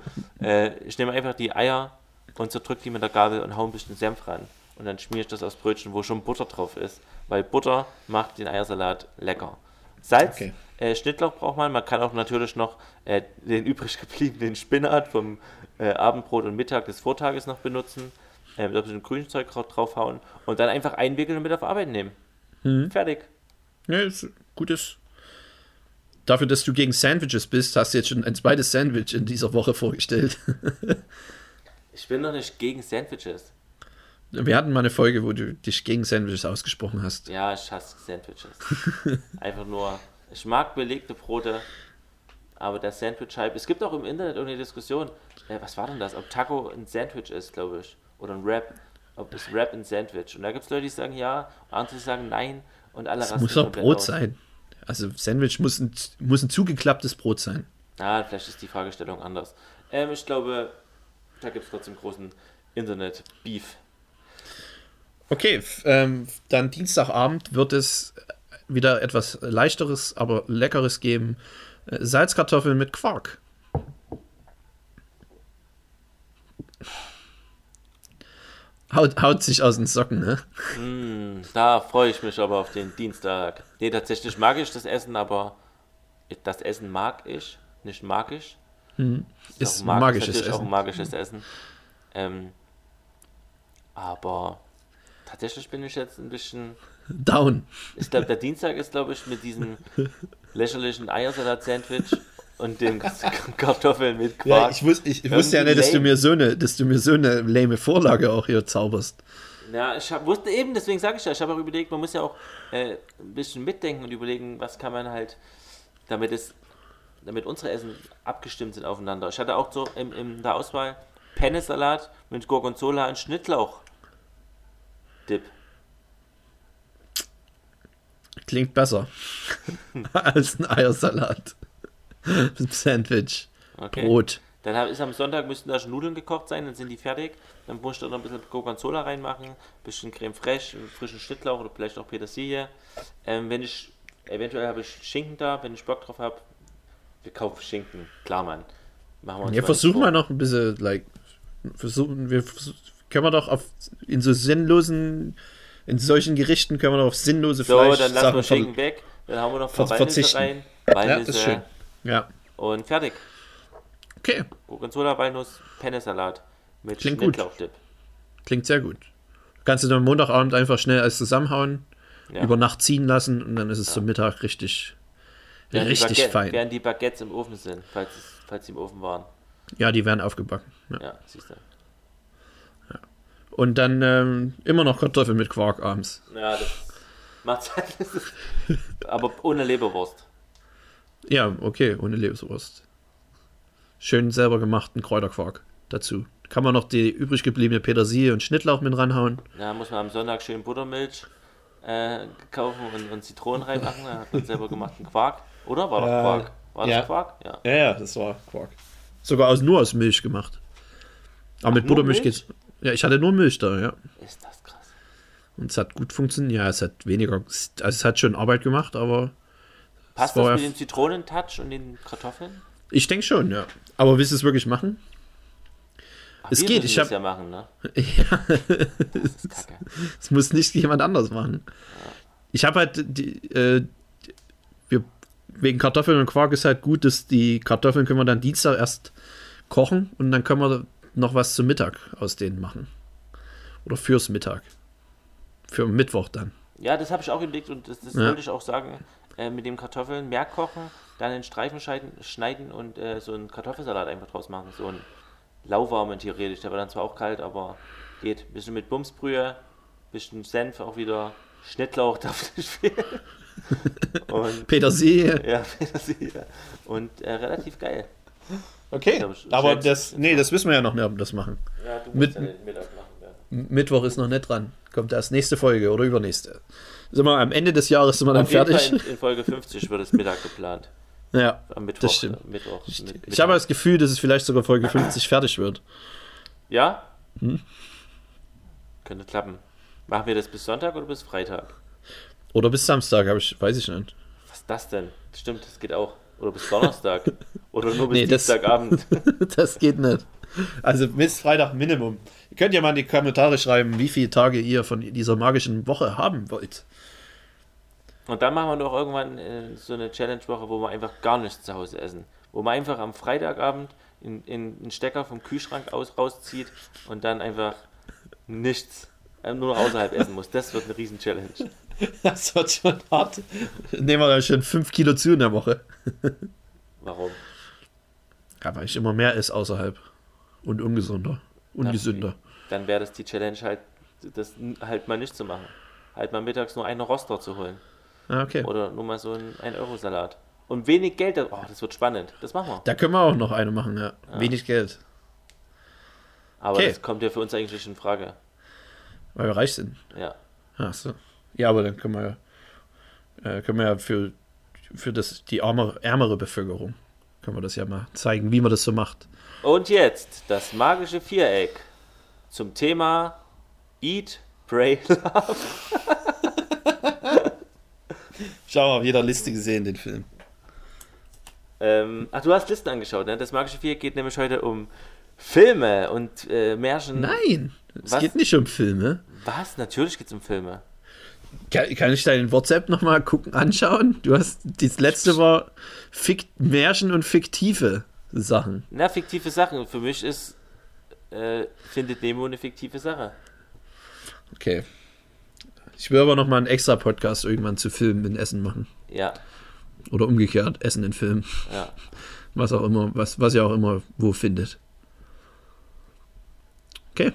Äh, ich nehme einfach die Eier und zerdrücke die mit der Gabel und hau ein bisschen Senf ran. Und dann schmiere ich das aufs Brötchen, wo schon Butter drauf ist. Weil Butter macht den Eiersalat lecker. Salz, Okay. äh, Schnittlauch braucht man. Man kann auch natürlich noch äh, den übrig gebliebenen Spinat vom äh, Abendbrot und Mittag des Vortages noch benutzen. Äh, mit ein bisschen Grünzeug draufhauen und dann einfach einwickeln und mit auf Arbeit nehmen. Mhm. Fertig. Ja, ist gutes. Dafür, dass du gegen Sandwiches bist, hast du jetzt schon ein zweites Sandwich in dieser Woche vorgestellt. Ich bin doch nicht gegen Sandwiches. Wir hatten mal eine Folge, wo du dich gegen Sandwiches ausgesprochen hast. Ja, ich hasse Sandwiches. Einfach nur, ich mag belegte Brote, aber der Sandwich-Hype, es gibt auch im Internet eine Diskussion, äh, was war denn das, ob Taco ein Sandwich ist, glaube ich, oder ein Wrap, ob es Wrap ein Sandwich. Und da gibt es Leute, die sagen ja, und andere sagen nein und alle Es muss doch Brot aus. sein. Also Sandwich muss ein, muss ein zugeklapptes Brot sein. Ah, vielleicht ist die Fragestellung anders. Ähm, ich glaube, da gibt es trotzdem großen Internet-Beef. Okay, ähm, dann Dienstagabend wird es wieder etwas leichteres, aber leckeres geben. Äh, Salzkartoffeln mit Quark. Haut, haut sich aus den Socken, ne? Mm, da freue ich mich aber auf den Dienstag. Nee, tatsächlich mag ich das Essen, aber das Essen mag ich, nicht mag ich. Ist auch mag- magisches auch Essen. ein magisches Essen. Ähm, aber tatsächlich bin ich jetzt ein bisschen. Down. Ich glaube, der Dienstag ist, glaube ich, mit diesem lächerlichen Eiersalat-Sandwich und den Kartoffeln mit Quark. Ja, ich, wus, ich, ich wusste ja nicht, dass du, mir so eine, dass du mir so eine lame Vorlage auch hier zauberst. Ja, ich hab, wusste eben, deswegen sage ich ja, ich habe auch überlegt, man muss ja auch äh, ein bisschen mitdenken und überlegen, was kann man halt, damit es, damit unsere Essen abgestimmt sind aufeinander. Ich hatte auch so in, in der Auswahl Pennesalat mit Gorgonzola und Schnittlauch. Dip. Klingt besser als ein Eiersalat. Sandwich. Okay. Brot. Dann ist am Sonntag müssten da schon Nudeln gekocht sein, dann sind die fertig. Dann muss ich da noch ein bisschen Gorgonzola reinmachen, ein bisschen Creme fraiche, frischen Schnittlauch oder vielleicht auch Petersilie. Ähm, wenn ich, eventuell habe ich Schinken da, wenn ich Bock drauf habe. Wir kaufen Schinken, klar, Mann. Machen wir uns Ja, versuchen wir noch ein bisschen, like, versuchen, wir können wir doch auf, in so sinnlosen, in solchen Gerichten können wir doch auf sinnlose. So, Fleisch dann lassen wir Schinken weg. Dann haben wir noch ein paar rein. Ja, das ist schön. Ja, und fertig. okay, Gorgonzola, Walnuss, Pennesalat mit Klingt gut. Klingt sehr gut. Kannst du dann Montagabend einfach schnell alles zusammenhauen, Ja. über Nacht ziehen lassen und dann ist es zum Mittag richtig, Während richtig Baguette- fein. Während die Baguettes im Ofen sind, falls, es, falls sie im Ofen waren. Ja, die werden aufgebacken. Ja. Ja, siehst du. Und dann ähm, immer noch Kartoffeln mit Quark abends. Ja, das macht halt. Aber ohne Leberwurst. Ja, okay, ohne Leberwurst. Schön selber gemachten Kräuterquark dazu. Kann man noch die übrig gebliebene Petersilie und Schnittlauch mit ranhauen. Da muss man am Sonntag schön Buttermilch äh, kaufen und, und Zitronen reinmachen. Da hat man selber gemachten Quark. Oder? War doch Äh, Quark. War das ja. Quark? Ja. Ja, ja, das war Quark. Sogar aus, nur aus Milch gemacht. Aber mit nur Buttermilch Milch? geht's. Ja, ich hatte nur Milch da, ja. Ist das krass. Und es hat gut funktioniert. Ja, es hat weniger. Also es hat schon Arbeit gemacht, aber Passt das ja mit dem Zitronentouch und den Kartoffeln? ich denke schon, ja. Aber willst du es wirklich machen? Ach, Es wir geht, ich das hab- ja machen, ne? Ja. Es muss nicht jemand anders machen. Ich habe halt die, äh, wir, wegen Kartoffeln und Quark ist halt gut, dass die Kartoffeln können wir dann Dienstag erst kochen und dann können wir noch was zum Mittag aus denen machen. Oder fürs Mittag. Für Mittwoch dann. Ja, das habe ich auch überlegt und das, das Ja. wollte ich auch sagen. Äh, mit dem Kartoffeln mehr kochen, dann in Streifen schneiden, schneiden und äh, so einen Kartoffelsalat einfach draus machen. So ein lauwarmen theoretisch. Der war dann zwar auch kalt, aber geht. Bisschen mit Bumsbrühe, bisschen Senf auch wieder. Schnittlauch darf nicht fehlen. und Petersilie. ja, Petersilie. Und äh, relativ geil. Okay. glaub, ich- Aber das, nee, das wissen wir ja noch nicht, ob wir das machen. Ja, du Mit- ja den Mittag machen. Ja. Mittwoch ist noch nicht dran. Kommt erst nächste Folge oder übernächste. Sind wir am Ende des Jahres sind wir dann fertig. In, in Folge 50 wird es Mittag geplant. Ja, Am Mittwoch. das stimmt. äh, Mittwoch. Ich, mit- ich habe das Gefühl, dass es vielleicht sogar Folge 50 fertig wird. Ja? Hm? Könnte klappen. Machen wir das bis Sonntag oder bis Freitag? Oder bis Samstag, habe ich, weiß ich nicht. Was ist das denn? Stimmt, das geht auch. Oder bis Donnerstag. oder nur bis Nee, das- Dienstagabend. das geht nicht. Also bis Freitag Minimum. Ihr könnt ja mal in die Kommentare schreiben, wie viele Tage ihr von dieser magischen Woche haben wollt. Und dann machen wir doch irgendwann äh, so eine Challenge-Woche, wo wir einfach gar nichts zu Hause essen. Wo man einfach am Freitagabend in, in einen Stecker vom Kühlschrank aus, rauszieht und dann einfach nichts, äh, nur noch außerhalb essen muss. Das wird eine Riesen-Challenge. Das wird schon hart. Nehmen wir dann schon 5 Kilo zu in der Woche. Warum? Ja, weil ich immer mehr esse außerhalb. Und ungesunder. Ungesünder. Dann wäre das die Challenge halt, das halt mal nicht zu machen. Halt mal mittags nur einen Roster zu holen. Ah, okay. Oder nur mal so einen 1-Euro-Salat. Und wenig Geld, oh, das wird spannend. Das machen wir. Da können wir auch noch eine machen, ja. Wenig Geld. Aber Okay. das kommt ja für uns eigentlich nicht in Frage. Weil wir reich sind. Ja. Ach so. Ja, aber dann können wir, ja- äh, können wir ja für, für das, die arme, ärmere Bevölkerung, können wir das ja mal zeigen, wie man das so macht. Und jetzt das magische Viereck zum Thema Eat, Pray, Love. Schau mal, jeder Liste gesehen, den Film. Ähm, ach, du hast Listen angeschaut, ne? Das magische Viereck geht nämlich heute um Filme und äh, Märchen. Nein, es Was? geht nicht um Filme. Was? Natürlich geht es um Filme. Kann, kann ich deinen WhatsApp nochmal gucken, anschauen? Du hast, das letzte war Fik Märchen und fiktive Sachen. Na, fiktive Sachen. Für mich ist äh, Findet Nemo eine fiktive Sache. Okay. Ich will aber nochmal einen extra Podcast irgendwann zu Filmen in Essen machen. Ja, Oder umgekehrt, Essen in Filmen. ja. Was auch immer, was, was ihr auch immer wo findet. Okay.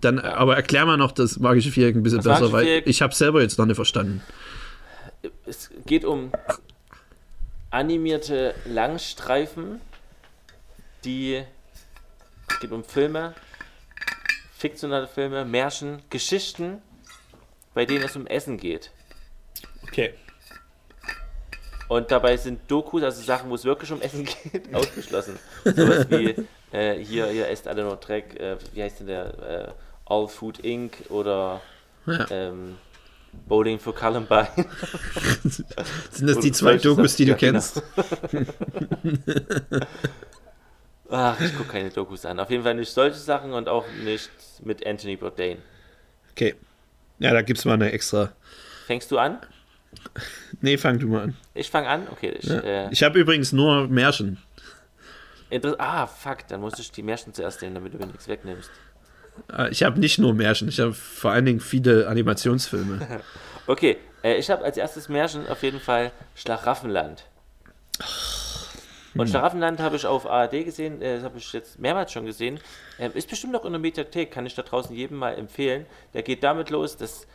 Dann, aber erklär mal noch das magische Viereck ein bisschen Das besser, weil ich habe selber jetzt noch nicht verstanden. Es geht um animierte Langstreifen, die. Es geht um Filme, fiktionale Filme, Märchen, Geschichten, bei denen es um Essen geht. Okay. Und dabei sind Dokus, also Sachen, wo es wirklich um Essen geht, ausgeschlossen. Sowas wie äh, hier, hier esst alle nur Dreck, äh, wie heißt denn der? Äh, All Food Inc. oder Ja. ähm, Bowling for Columbine. Sind das die zwei Dokus, die du Ja, genau. kennst? Ach, ich gucke keine Dokus an. Auf jeden Fall nicht solche Sachen und auch nicht mit Anthony Bourdain. Okay. Ja, da gibt's mal eine extra. Fängst du an? Nee, fang du mal an. Ich fange an? Okay. Ich, Ja. äh, Ich habe übrigens nur Märchen. inter- ah, fuck, dann muss ich die Märchen zuerst nehmen, damit du mir nichts wegnimmst. Äh, Ich habe nicht nur Märchen, ich habe vor allen Dingen viele Animationsfilme. Okay, äh, ich habe als erstes Märchen auf jeden Fall Schlaraffenland. Und Schlaraffenland habe ich auf ARD gesehen, äh, das habe ich jetzt mehrmals schon gesehen. Ähm, ist bestimmt noch in der Mediathek, kann ich da draußen jedem mal empfehlen. Der geht damit los, dass.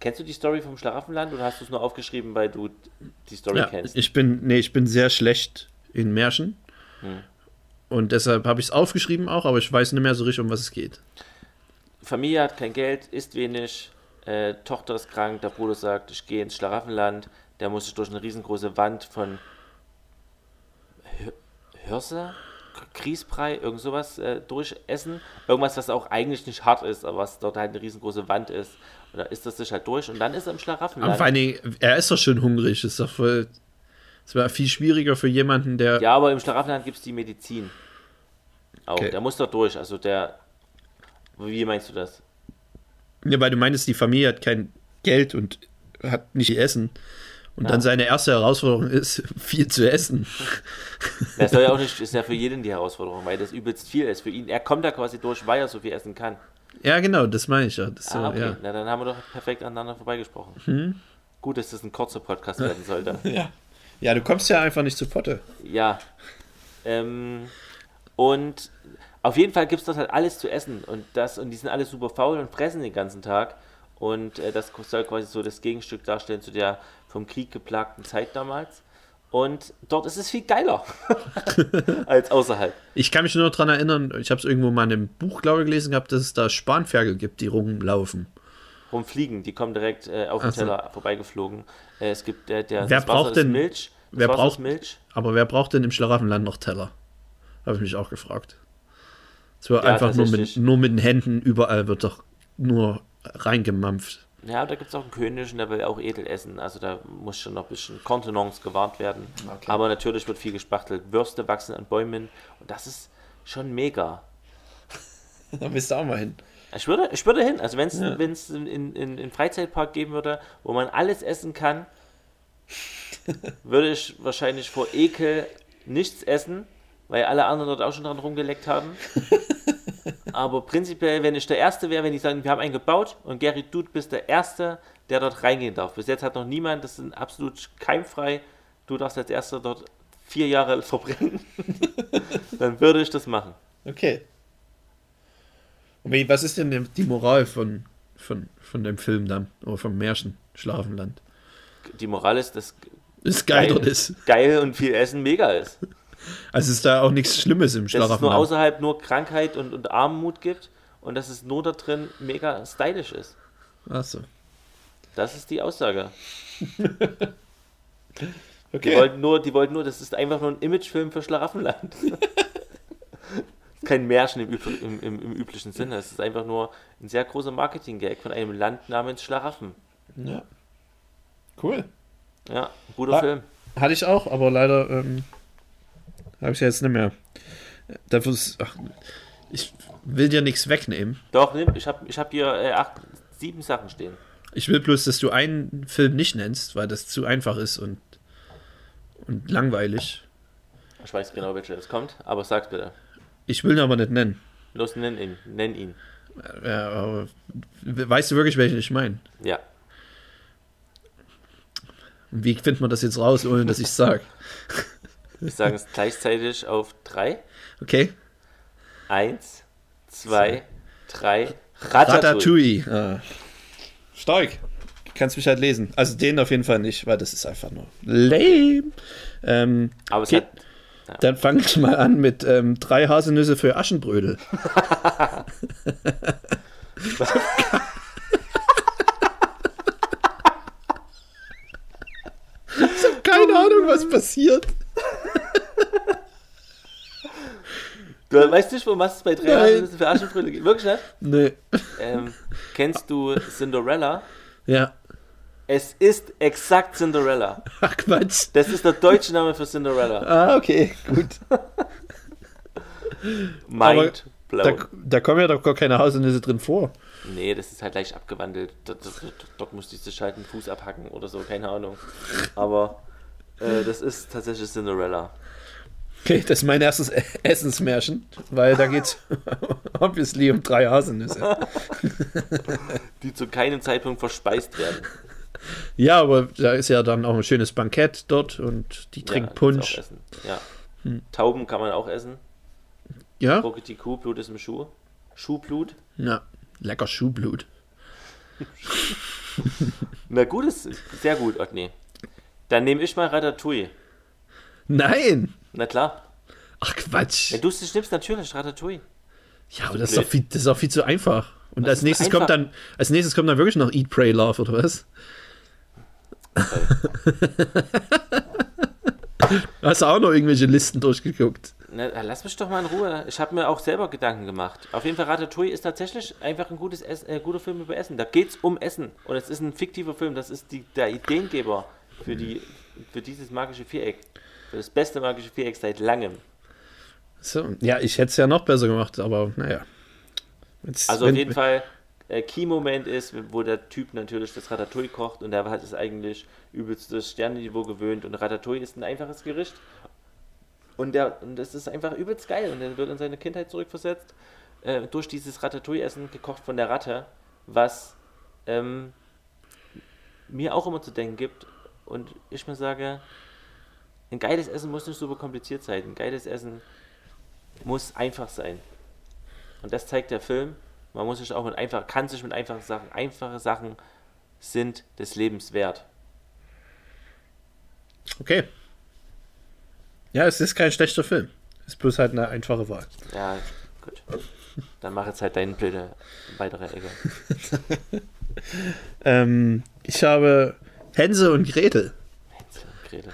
Kennst du die Story vom Schlaraffenland oder hast du es nur aufgeschrieben, weil du die Story Ja, kennst? ich bin, nee, ich bin sehr schlecht in Märchen. Hm. Und deshalb habe ich es aufgeschrieben auch, aber ich weiß nicht mehr so richtig, um was es geht. Familie hat kein Geld, isst wenig, äh, Tochter ist krank, der Bruder sagt, ich gehe ins Schlaraffenland, der muss sich durch eine riesengroße Wand von Hirse, K- Grießbrei, irgend sowas äh, durchessen. Irgendwas, was auch eigentlich nicht hart ist, aber was dort halt eine riesengroße Wand ist. Und da isst das sich halt durch und dann ist er im Schlaraffenland. vor allen Dingen, er ist doch schon hungrig. Ist doch voll. Es wäre viel schwieriger für jemanden, der. Ja, aber im Schlaraffenland gibt es die Medizin. Auch, Okay. der muss dort durch, also der... Wie meinst du das? Ja, weil du meinst, die Familie hat kein Geld und hat nicht Essen. Und Ja. dann seine erste Herausforderung ist, viel zu essen. Das soll ja auch nicht, ist ja für jeden die Herausforderung, weil das übelst viel ist für ihn. Er kommt da quasi durch, weil er so viel essen kann. Ja, genau, das meine ich ja. Das so, ah, okay. ja. Na, dann haben wir doch perfekt aneinander vorbeigesprochen. Hm? Gut, dass das ein kurzer Podcast werden sollte. Ja. ja, du kommst ja einfach nicht zu Potte. ja. Ähm, und auf jeden Fall gibt es dort halt alles zu essen. Und, das, und die sind alle super faul und fressen den ganzen Tag. Und äh, das soll quasi so das Gegenstück darstellen zu der vom Krieg geplagten Zeit damals. Und dort ist es viel geiler als außerhalb. Ich kann mich nur daran erinnern, ich habe es irgendwo mal in einem Buch, glaube ich, gelesen gehabt, dass es da Spanferkel gibt, die rumlaufen. rumfliegen. Die kommen direkt äh, auf den so. Teller vorbeigeflogen. Äh, es gibt der, der Wer braucht denn- Milch. Wer braucht- Milch. Aber wer braucht denn im Schlaraffenland noch Teller? Habe ich mich auch gefragt. Es wird Ja, einfach nur mit, nur mit den Händen, überall wird doch nur reingemampft. Ja, da gibt es auch einen König und der will auch edel essen. Also da muss schon noch ein bisschen Kontenance gewahrt werden. Okay. Aber natürlich wird viel gespachtelt. Würste wachsen an Bäumen und das ist schon mega. Da bist du auch mal hin. Ich würde, ich würde hin. Also wenn es Ja. wenn's in, in, Freizeitpark geben würde, wo man alles essen kann, würde ich wahrscheinlich vor Ekel nichts essen, weil alle anderen dort auch schon dran rumgeleckt haben. Aber prinzipiell, wenn ich der Erste wäre, wenn die sagen, wir haben einen gebaut und Gary, du bist der Erste, der dort reingehen darf. Bis jetzt hat noch niemand, das ist absolut keimfrei, du darfst als Erster dort vier Jahre verbringen, dann würde ich das machen. Okay. Und was ist denn die- Moral von, von, von dem Film dann? Oder vom Märchen Schlafenland? Die Moral ist, dass Ist geil, Geil. ist. geil und viel Essen mega ist. Also ist da auch nichts Schlimmes im Dass es nur außerhalb nur Krankheit und, und Armut gibt und dass es nur da drin mega stylisch ist. Achso. Das ist die Aussage. Die Okay. wollten nur, die wollten nur, das ist einfach nur ein Imagefilm für Schlaraffenland. Kein Märchen im, im, im, im üblichen Sinne. Es ist einfach nur ein sehr großer Marketing-Gag von einem Land namens Schlaraffen. Ja. Cool. Ja, guter Ah. Film. Hatte ich auch, aber leider ähm, habe ich jetzt nicht mehr. Dafür ist, ach, ich will dir nichts wegnehmen. Doch, nimm, ich habe ich hab hier äh, acht, sieben Sachen stehen. Ich will bloß, dass du einen Film nicht nennst, weil das zu einfach ist und, und langweilig. Ich weiß genau, welcher jetzt kommt, aber sag's bitte. Ich will ihn aber nicht nennen. Los, nenn ihn. Nenn ihn. Ja, aber weißt du wirklich, welchen ich meine? Ja. Und Wie findet man das jetzt raus, ohne dass ich sage? Wir sagen es gleichzeitig auf drei. Okay. Eins, zwei, drei. Ratatouille. Ratatouille. Ah. Stark. Kannst mich halt lesen. Also den auf jeden Fall nicht, weil das ist einfach nur lame. Ähm, Aber es okay. hat. Dann fange ich mal an mit ähm, drei Haselnüsse für Aschenbrödel. ich habe keine Ahnung, was passiert. Du weißt nicht, worum es bei. Haselnüsse für Aschenbrödel geht. Wirklich nicht? Nee. Ähm, kennst du Cinderella? Ja. Es ist exakt Cinderella. Ach Quatsch. Das ist der deutsche Name für Cinderella. Ah, okay, gut. Mind Da, blown. da kommen ja doch gar keine Haselnüsse drin vor. Nee, das ist halt leicht abgewandelt. Dort, dort, dort musste ich sich halt einen Fuß abhacken oder so, keine Ahnung. Aber äh, das ist tatsächlich Cinderella. Okay, das ist mein erstes E- Essensmärchen, weil da geht's obviously um drei Haselnüsse. Die zu keinem Zeitpunkt verspeist werden. Ja, aber da ist ja dann auch ein schönes Bankett dort und die Ja, trinkt kannst Punsch. auch essen. Ja. Tauben kann man auch essen. Ja? Ruckelt die Kuh, Blut ist im Schuh. Schuhblut. Ja, lecker Schuhblut. Na gut, ist sehr gut, Otni. Dann nehme ich mal Ratatouille. Nein! Na klar. Ach Quatsch. Wenn du es nimmst, natürlich Ratatouille. Ja, aber das ist, doch viel, das ist auch viel zu einfach. Und als nächstes einfach? kommt dann, als nächstes kommt dann wirklich noch Eat, Pray, Love, oder was? Hast du auch noch irgendwelche Listen durchgeguckt? Na, äh, lass mich doch mal in Ruhe. Ich habe mir auch selber Gedanken gemacht. Auf jeden Fall, Ratatouille ist tatsächlich einfach ein gutes Ess äh, guter Film über Essen. Da geht es um Essen. Und es ist ein fiktiver Film. Das ist die, der Ideengeber für, die, für dieses magische Viereck. Das beste magische Viereck seit langem. So, ja, ich hätte es ja noch besser gemacht, aber naja. Jetzt, Also auf jeden Fall, äh, Key-Moment ist, wo der Typ natürlich das Ratatouille kocht und der hat es eigentlich übelst das Sternenniveau gewöhnt und Ratatouille ist ein einfaches Gericht und, der, und das ist einfach übelst geil und er wird in seine Kindheit zurückversetzt äh, durch dieses Ratatouille-Essen gekocht von der Ratte, was ähm, mir auch immer zu denken gibt und ich mir sage, ein geiles Essen muss nicht super kompliziert sein, ein geiles Essen muss einfach sein. Und das zeigt der Film. Man muss sich auch mit einfach, kann sich mit einfachen Sachen, einfache Sachen sind des Lebens wert. Okay. Ja, es ist kein schlechter Film. Es ist bloß halt eine einfache Wahl. Ja, gut. Dann mach jetzt halt deine blöde weitere Ecke. Ähm, ich habe Hänsel und Gretel. Hänsel und Gretel.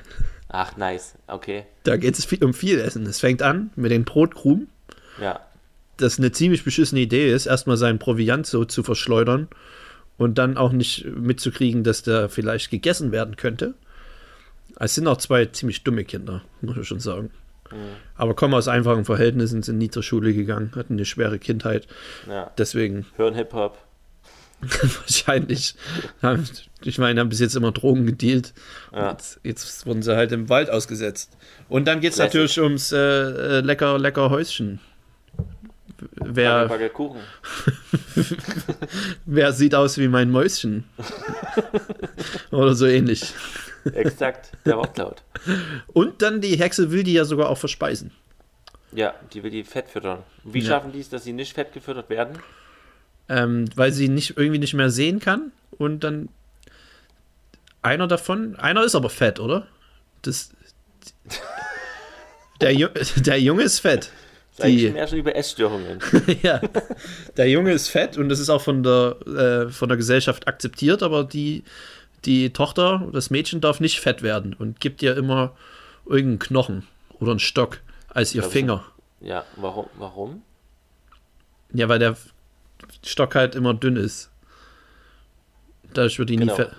Ach, nice. Okay. Da geht es viel, um viel Essen. Es fängt an mit den Brotkrumen, Ja. das eine ziemlich beschissene Idee ist, erstmal seinen Proviant so zu verschleudern und dann auch nicht mitzukriegen, dass der vielleicht gegessen werden könnte. Es sind auch zwei ziemlich dumme Kinder, muss ich schon sagen. Aber kommen aus einfachen Verhältnissen, sind nie zur Schule gegangen, hatten eine schwere Kindheit. Ja. Deswegen Hören Hip-Hop. wahrscheinlich, ich meine, haben bis jetzt immer Drogen gedealt. Ja. Und jetzt wurden sie halt im Wald ausgesetzt. Und dann geht es natürlich ums äh, äh, lecker, lecker Häuschen. Wer, Backe Kuchen. wer sieht aus wie mein Mäuschen? Oder so ähnlich. Exakt. Der Wortlaut. Und dann die Hexe will die ja sogar auch verspeisen. Ja, die will die fett füttern. Wie Ja. schaffen die es, dass sie nicht fett gefüttert werden? Ähm, weil sie nicht irgendwie nicht mehr sehen kann. Und dann einer davon, einer ist aber fett, oder? Das, der, Ju der Junge ist fett. Das ist Die- mehr schon über Essstörungen. ja, der Junge ist fett und das ist auch von der, äh, von der Gesellschaft akzeptiert, aber die, die Tochter, das Mädchen darf nicht fett werden und gibt ihr immer irgendeinen Knochen oder einen Stock als ihr Finger. Ja, warum? Warum? Ja, weil der Stock halt immer dünn ist. Dadurch wird die Genau. nie fett.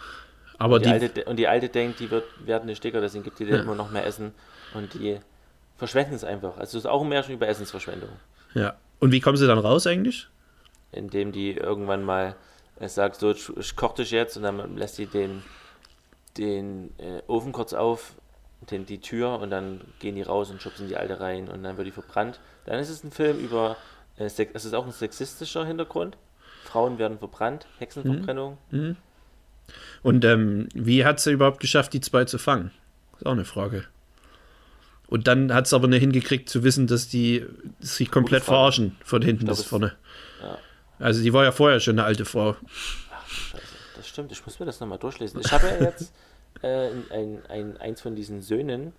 Aber Die die, alte, und die Alte denkt, die wird, werden nicht dicker, deswegen gibt die Ja. immer noch mehr Essen. Und die verschwenden es einfach. Also es ist auch ein Märchen über Essensverschwendung. ja. Und wie kommen sie dann raus eigentlich? Indem die irgendwann mal äh, sagt, so, ich, ich koche dich jetzt und dann lässt sie den, den äh, Ofen kurz auf, den, die Tür und dann gehen die raus und schubsen die Alte rein und dann wird die verbrannt. Dann ist es ein Film über, es ist auch ein sexistischer Hintergrund. Frauen werden verbrannt, Hexenverbrennung. Und ähm, wie hat sie überhaupt geschafft, die zwei zu fangen? Ist auch eine Frage. Und dann hat es aber nicht hingekriegt zu wissen, dass die sich komplett verarschen von hinten bis vorne. Ja. Also die war ja vorher schon eine alte Frau. Scheiße, das stimmt. Ich muss mir das nochmal durchlesen. Ich habe ja jetzt äh, ein, ein, eins von diesen Söhnen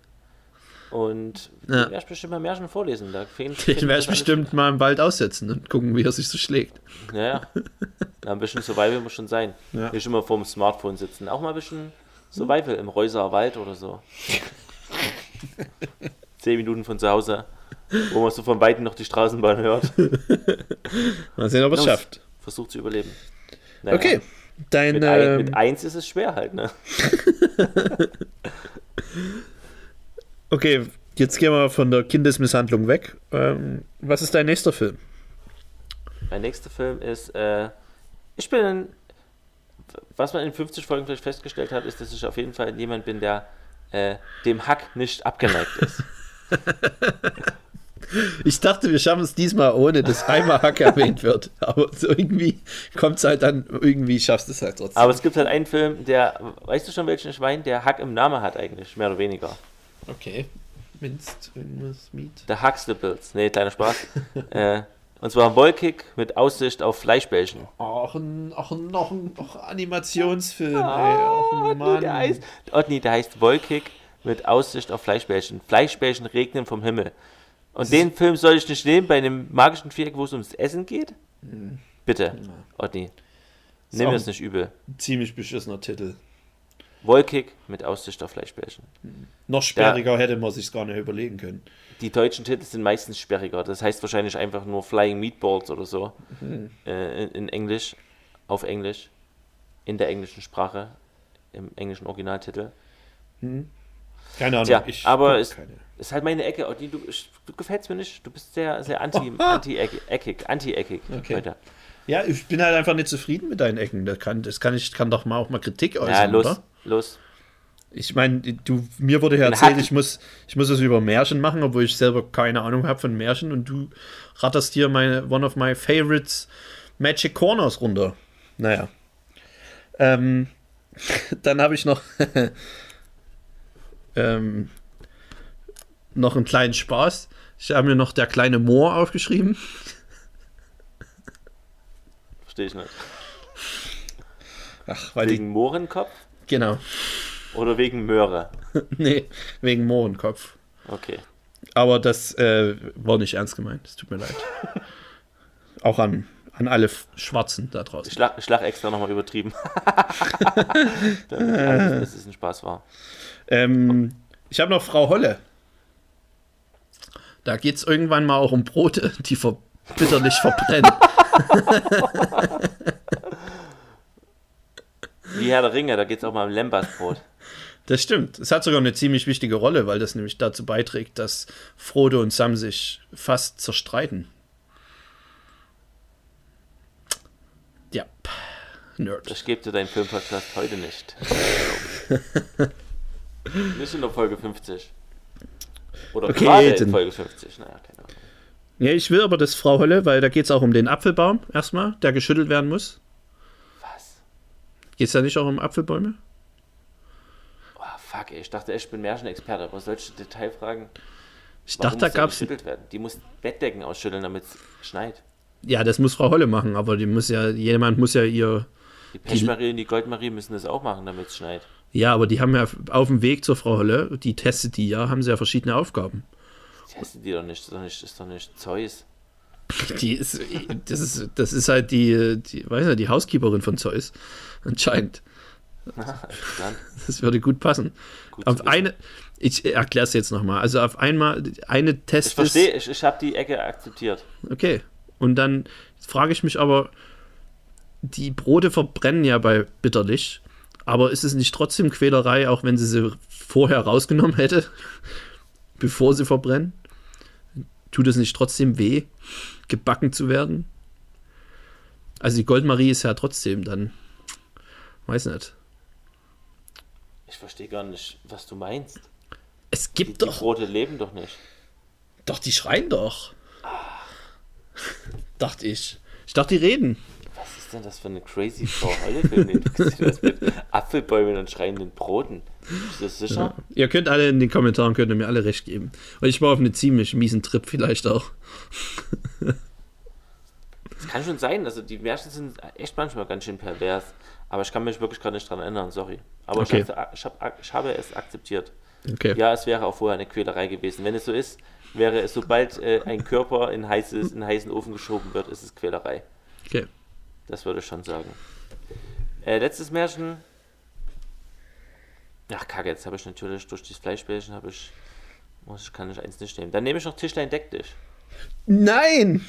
und Ja. werde ich bestimmt mal Märchen vorlesen. Da fehlen, Den werde ich bestimmt mal im Wald aussetzen und gucken, wie er sich so schlägt. Ja, ja. Ein bisschen Survival muss schon sein. Ja. Nicht immer vorm Smartphone sitzen. Auch mal ein bisschen Survival im Reuser Wald oder so. Zehn Minuten von zu Hause, wo man so von Weitem noch die Straßenbahn hört. Mal sehen, ob er es schafft. Versucht zu überleben. Naja, Okay. Dein, Mit, ein, ähm, mit eins ist es schwer halt, ne? Okay, jetzt gehen wir von der Kindesmisshandlung weg. Ähm, was ist dein nächster Film? Mein nächster Film ist, äh, ich bin, was man in 50 Folgen vielleicht festgestellt hat, ist, dass ich auf jeden Fall jemand bin, der äh, dem Hack nicht abgeneigt ist. Ich dachte, wir schaffen es diesmal, ohne dass einmal Hack erwähnt wird. Aber so irgendwie kommt es halt dann, irgendwie schaffst du es halt trotzdem. Aber es gibt halt einen Film, der, weißt du schon welchen ich meine, der Hack im Namen hat eigentlich, mehr oder weniger. Okay. Minst, irgendwas, Meat. The Huxtables. Nee, kleiner Spaß. äh, und zwar ein Wollkick mit Aussicht auf Fleischbällchen. Ach, ein, ein, noch ein ach, Animationsfilm, ey. Oh, Ach, Otni, Mann. der heißt, Otni, der heißt Wollkick mit Aussicht auf Fleischbällchen. Fleischbällchen regnen vom Himmel. Und den Film soll ich nicht nehmen bei einem magischen Viereck, wo es ums Essen geht? Bitte, Otni. Nimm auch- mir das nicht übel. Ziemlich beschissener Titel. Wollkick mit Aussicht auf Fleischbällchen. Noch sperriger hätte man sich gar nicht überlegen können. Die deutschen Titel sind meistens sperriger. Das heißt wahrscheinlich einfach nur Flying Meatballs oder so. Äh, in, in Englisch, auf Englisch, in der englischen Sprache, im englischen Originaltitel. Keine Ahnung. Tja, ich aber es- keine. Ist halt meine Ecke. Otni, du, ich- du gefällst mir nicht. Du bist sehr, sehr anti, anti-eckig, anti-eckig Okay. heute. Ja, ich bin halt einfach nicht zufrieden mit deinen Ecken. Das kann, das kann ich kann doch mal auch mal Kritik äußern, Ja, los, oder? Los. Ich meine, du, mir wurde ja erzählt, ich muss, ich muss es über Märchen machen, obwohl ich selber keine Ahnung habe von Märchen und du ratterst hier meine, one of my favorites Magic Corners runter. Naja. Ähm, dann habe ich noch, ähm, noch einen kleinen Spaß. Ich habe mir noch der kleine Moor aufgeschrieben. Verstehe ich nicht. Ach, weil die, Wegen Mohrenkopf genau. oder wegen Möhre? nee, wegen Mohrenkopf. Okay. Aber das äh, war nicht ernst gemeint. Es tut mir leid. Auch an, an alle Schwarzen da Ich draußen. schlag, ich schlag extra nochmal übertrieben. Damit die alle wissen, dass es ein Spaß war. Ähm, ich habe noch Frau Holle. Da geht es irgendwann mal auch um Brote, die ver bitterlich verbrennen. Wie Herr der Ringe, da geht es auch mal um Lembasbrot. Das stimmt. Es hat sogar eine ziemlich wichtige Rolle, weil das nämlich dazu beiträgt, dass Frodo und Sam sich fast zerstreiten. Ja. Nerd. Das gibt dir dein Filmpodcast heute nicht. nicht in der Folge 50. Oder Okay, gerade in Folge 50. Naja, keine Ahnung. Ja, ich will aber das Frau Holle, weil da geht es auch um den Apfelbaum erstmal, der geschüttelt werden muss. Geht es da nicht auch um Apfelbäume? Oh, fuck, ey. Ich dachte ich bin Märchenexperte, aber solche Detailfragen. Ich dachte, da gab es. Die muss Bettdecken ausschütteln, damit es schneit. Ja, das muss Frau Holle machen, aber die muss ja, jemand muss ja ihr. Die Pechmarie und die Goldmarie müssen das auch machen, damit es schneit. Ja, aber die haben ja auf dem Weg zur Frau Holle, die testet die ja, haben sie ja verschiedene Aufgaben. Testet die doch nicht, das ist doch nicht, das ist doch nicht Zeus. Die ist, das ist, das ist halt die, die, weiß nicht, die Housekeeperin von Zeus. Anscheinend. Interessant. Das würde gut passen. Gut auf eine, ich erkläre es jetzt nochmal. Also auf einmal, eine Ich Test verstehe, ich, ich habe die Ecke akzeptiert. Okay. Und dann frage ich mich aber, die Brote verbrennen ja bei bitterlich. Aber ist es nicht trotzdem Quälerei, auch wenn sie sie vorher rausgenommen hätte, bevor sie verbrennen? Tut es nicht trotzdem weh, gebacken zu werden? Also die Goldmarie ist ja trotzdem dann, weiß nicht. Ich verstehe gar nicht, was du meinst. Es Die, gibt die doch, Brote leben doch nicht. doch, die schreien doch. Dachte ich. Ich dachte, die reden. Was ist denn das für eine crazy Frau du gesehen hast mit Apfelbäumen und schreienden Broten? Ist das sicher? Ja. Ihr könnt alle in den Kommentaren, könnt ihr mir alle recht geben. Und ich war auf einen ziemlich miesen Trip vielleicht auch. Das kann schon sein, also die Märchen sind echt manchmal ganz schön pervers. Aber ich kann mich wirklich gerade nicht dran erinnern, sorry. Aber Okay. ich, hab, ich, hab, ich habe es akzeptiert. Okay. Ja, es wäre auch vorher eine Quälerei gewesen. Wenn es so ist, wäre es, sobald äh, ein Körper in, heißes, in heißen Ofen geschoben wird, ist es Quälerei. okay. Das würde ich schon sagen. Äh, letztes Märchen. Ach, kacke, jetzt habe ich natürlich durch das Fleischbällchen habe ich. Muss ich kann ich eins nicht nehmen. Dann nehme ich noch Tischlein deck dich. Nein!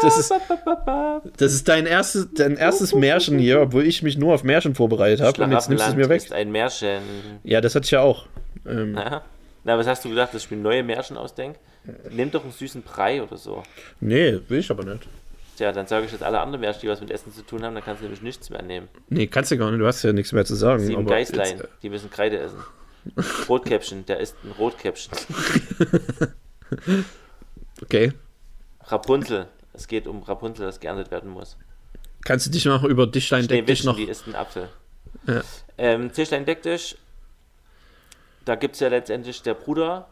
Das ist, ba, ba, ba, ba. das ist dein erstes, dein erstes Märchen hier, obwohl ich mich nur auf Märchen vorbereitet habe und jetzt nimmst du es mir weg. ist ein Märchen. Ja, das hatte ich ja auch. Ähm, Na, na, was hast du gedacht, dass ich mir neue Märchen ausdenke? Nimm doch einen süßen Brei oder so. nee, will ich aber nicht. Tja, dann sage ich jetzt alle anderen Märchen, die was mit Essen zu tun haben, dann kannst du nämlich nichts mehr nehmen. Nee, kannst du gar nicht, du hast ja nichts mehr zu sagen. Sieben Geißlein, jetzt, äh, die müssen Kreide essen. Rotkäppchen, der isst ein Rotkäppchen. okay. Rapunzel, es geht um Rapunzel, das geerntet werden muss. Kannst du dich noch über Dichlein deck dich noch. die isst einen Apfel. Ja. Ähm, Tischlein deck dich, da gibt es ja letztendlich, der Bruder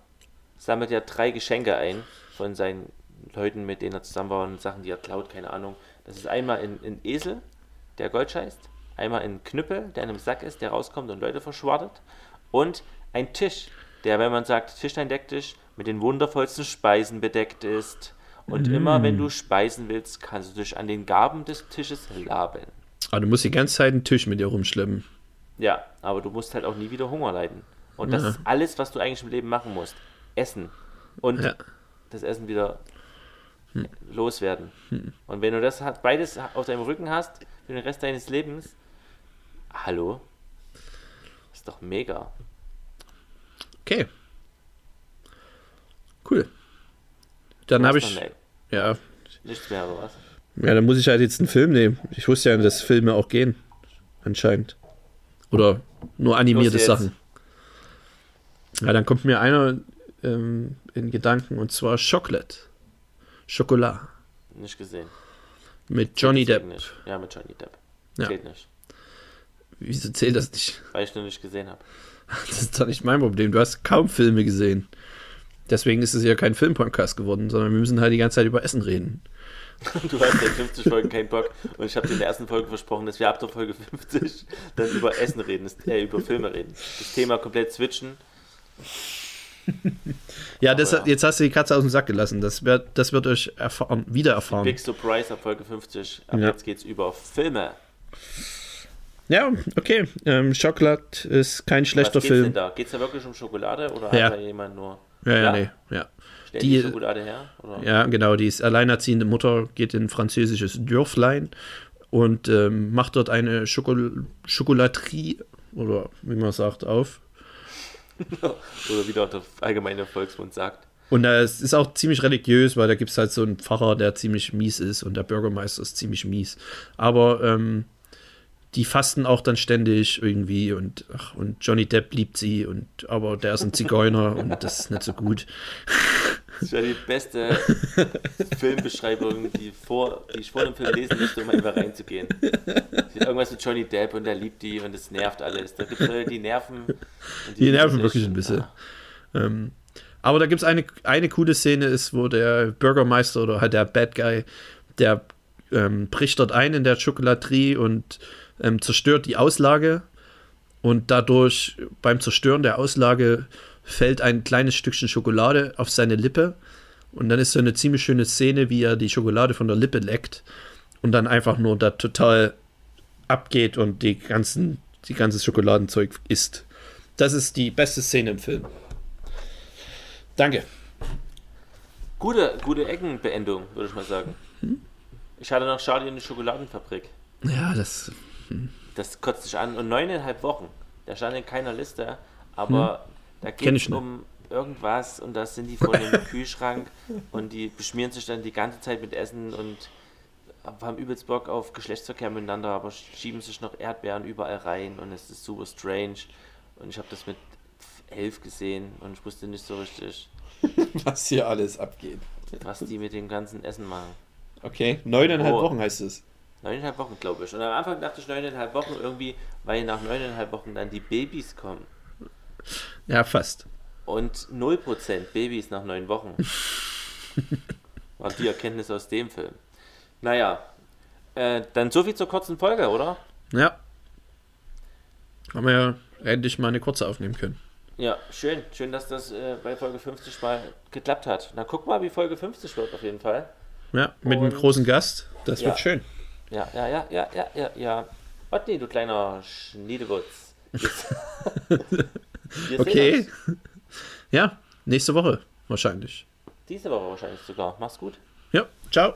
sammelt ja drei Geschenke ein von seinen Leuten, mit denen er zusammen war und Sachen, die er klaut, keine Ahnung. Das ist einmal ein, ein Esel, der Gold scheißt, einmal ein Knüppel, der in einem Sack ist, der rauskommt und Leute verschwartet und ein Tisch, der, wenn man sagt, Tischlein deck dich, mit den wundervollsten Speisen bedeckt ist. Und immer, wenn du speisen willst, kannst du dich an den Gaben des Tisches laben. Aber du musst die ganze Zeit einen Tisch mit dir rumschleppen. Ja, aber du musst halt auch nie wieder Hunger leiden. Und das Ja. ist alles, was du eigentlich im Leben machen musst. Essen. Und Ja. das Essen wieder loswerden. Und wenn du das beides auf deinem Rücken hast, für den Rest deines Lebens, hallo? Ist doch mega. Okay. Cool. Dann habe ich. Ja, Nichts mehr oder was? ja, dann muss ich halt jetzt einen Film nehmen. Ich wusste ja, dass Filme auch gehen. Anscheinend. Oder nur animierte. Sachen. Ja, dann kommt mir einer ähm, in Gedanken und zwar Chocolate. Schokolade. Nicht gesehen. Mit Johnny Depp. Nicht. Ja, mit Johnny Depp. Ja. Zählt nicht. Wieso zählt das nicht? Weil ich nur nicht gesehen habe. Das ist doch nicht mein Problem. Du hast kaum Filme gesehen. Deswegen ist es ja kein Filmpodcast geworden, sondern wir müssen halt die ganze Zeit über Essen reden. Du hast seit 50 Folgen keinen Bock und ich habe dir in der ersten Folge versprochen, dass wir ab der Folge 50 dann über Essen reden, äh, über Filme reden. Das Thema komplett switchen. Ja, das, ja. jetzt hast du die Katze aus dem Sack gelassen. Das wird, das wird euch erfahren, wieder erfahren. Big Surprise ab Folge 50. Ab Ja. jetzt geht's über Filme. Ja, okay. Ähm, Chocolate ist kein schlechter Was geht's denn Film. da? Geht's da wirklich um Schokolade oder Ja. hat da jemand nur. Ja, ja, nee. Ja. Die- die, Schokolade her? Oder? ja, genau. Die ist alleinerziehende Mutter, geht in ein französisches Dörflein und ähm, macht dort eine Schokol Schokolaterie oder wie man sagt auf. Oder wie dort der allgemeine Volksmund sagt. Und es ist auch ziemlich religiös, weil da gibt es halt so einen Pfarrer, der ziemlich mies ist und der Bürgermeister ist ziemlich mies. Aber ähm, die fasten auch dann ständig irgendwie und, ach, und Johnny Depp liebt sie und aber der ist ein Zigeuner und das ist nicht so gut. Das wäre die beste Filmbeschreibung, die, vor, die ich vor dem Film lesen müsste, um einfach reinzugehen. Irgendwas mit Johnny Depp und der liebt die und es nervt alles. Da gibt es die Nerven. und Die nerven wirklich ein bisschen. Ähm, aber da gibt es eine, eine coole Szene, ist, wo der Bürgermeister oder halt der Bad Guy, der ähm, bricht dort ein in der Schokolaterie und ähm, zerstört die Auslage. Und dadurch beim Zerstören der Auslage fällt ein kleines Stückchen Schokolade auf seine Lippe. Und dann ist so eine ziemlich schöne Szene, wie er die Schokolade von der Lippe leckt und dann einfach nur da total abgeht und die ganzen, die ganze Schokoladenzeug isst. Das ist die beste Szene im Film. Danke. Gute, gute Eckenbeendung, würde ich mal sagen. Hm? Ich hatte noch Charlie und die Schokoladenfabrik. Ja, das. Das kotzt sich an. Und neuneinhalb Wochen. Der stand in keiner Liste, aber da geht es um irgendwas und da sind die vor dem Kühlschrank und die beschmieren sich dann die ganze Zeit mit Essen und haben übelst Bock auf Geschlechtsverkehr miteinander, aber schieben sich noch Erdbeeren überall rein und es ist super strange. Und ich habe das mit elf gesehen und ich wusste nicht so richtig, Was hier alles abgeht. was die mit dem ganzen Essen machen. Okay, neuneinhalb Oh. Wochen heißt es. Neuneinhalb Wochen, glaube ich. Und am Anfang dachte ich neuneinhalb Wochen irgendwie, weil nach neuneinhalb Wochen dann die Babys kommen. Ja, fast. Und 0% Babys nach neun Wochen. War die Erkenntnis aus dem Film. Naja, äh, dann so viel zur kurzen Folge, oder? Ja. Haben wir ja endlich mal eine kurze aufnehmen können. Ja, schön. Schön, dass das äh, bei Folge 50 mal geklappt hat. Na, guck mal, wie Folge 50 wird auf jeden Fall. Ja, mit einem Und- großen Gast. Das Ja. wird schön. Ja, ja, ja, ja, ja, ja, ja. Otni, du kleiner Schniedewutz. Okay. uns. Ja, nächste Woche wahrscheinlich. Diese Woche wahrscheinlich sogar. Mach's gut. Ja, ciao.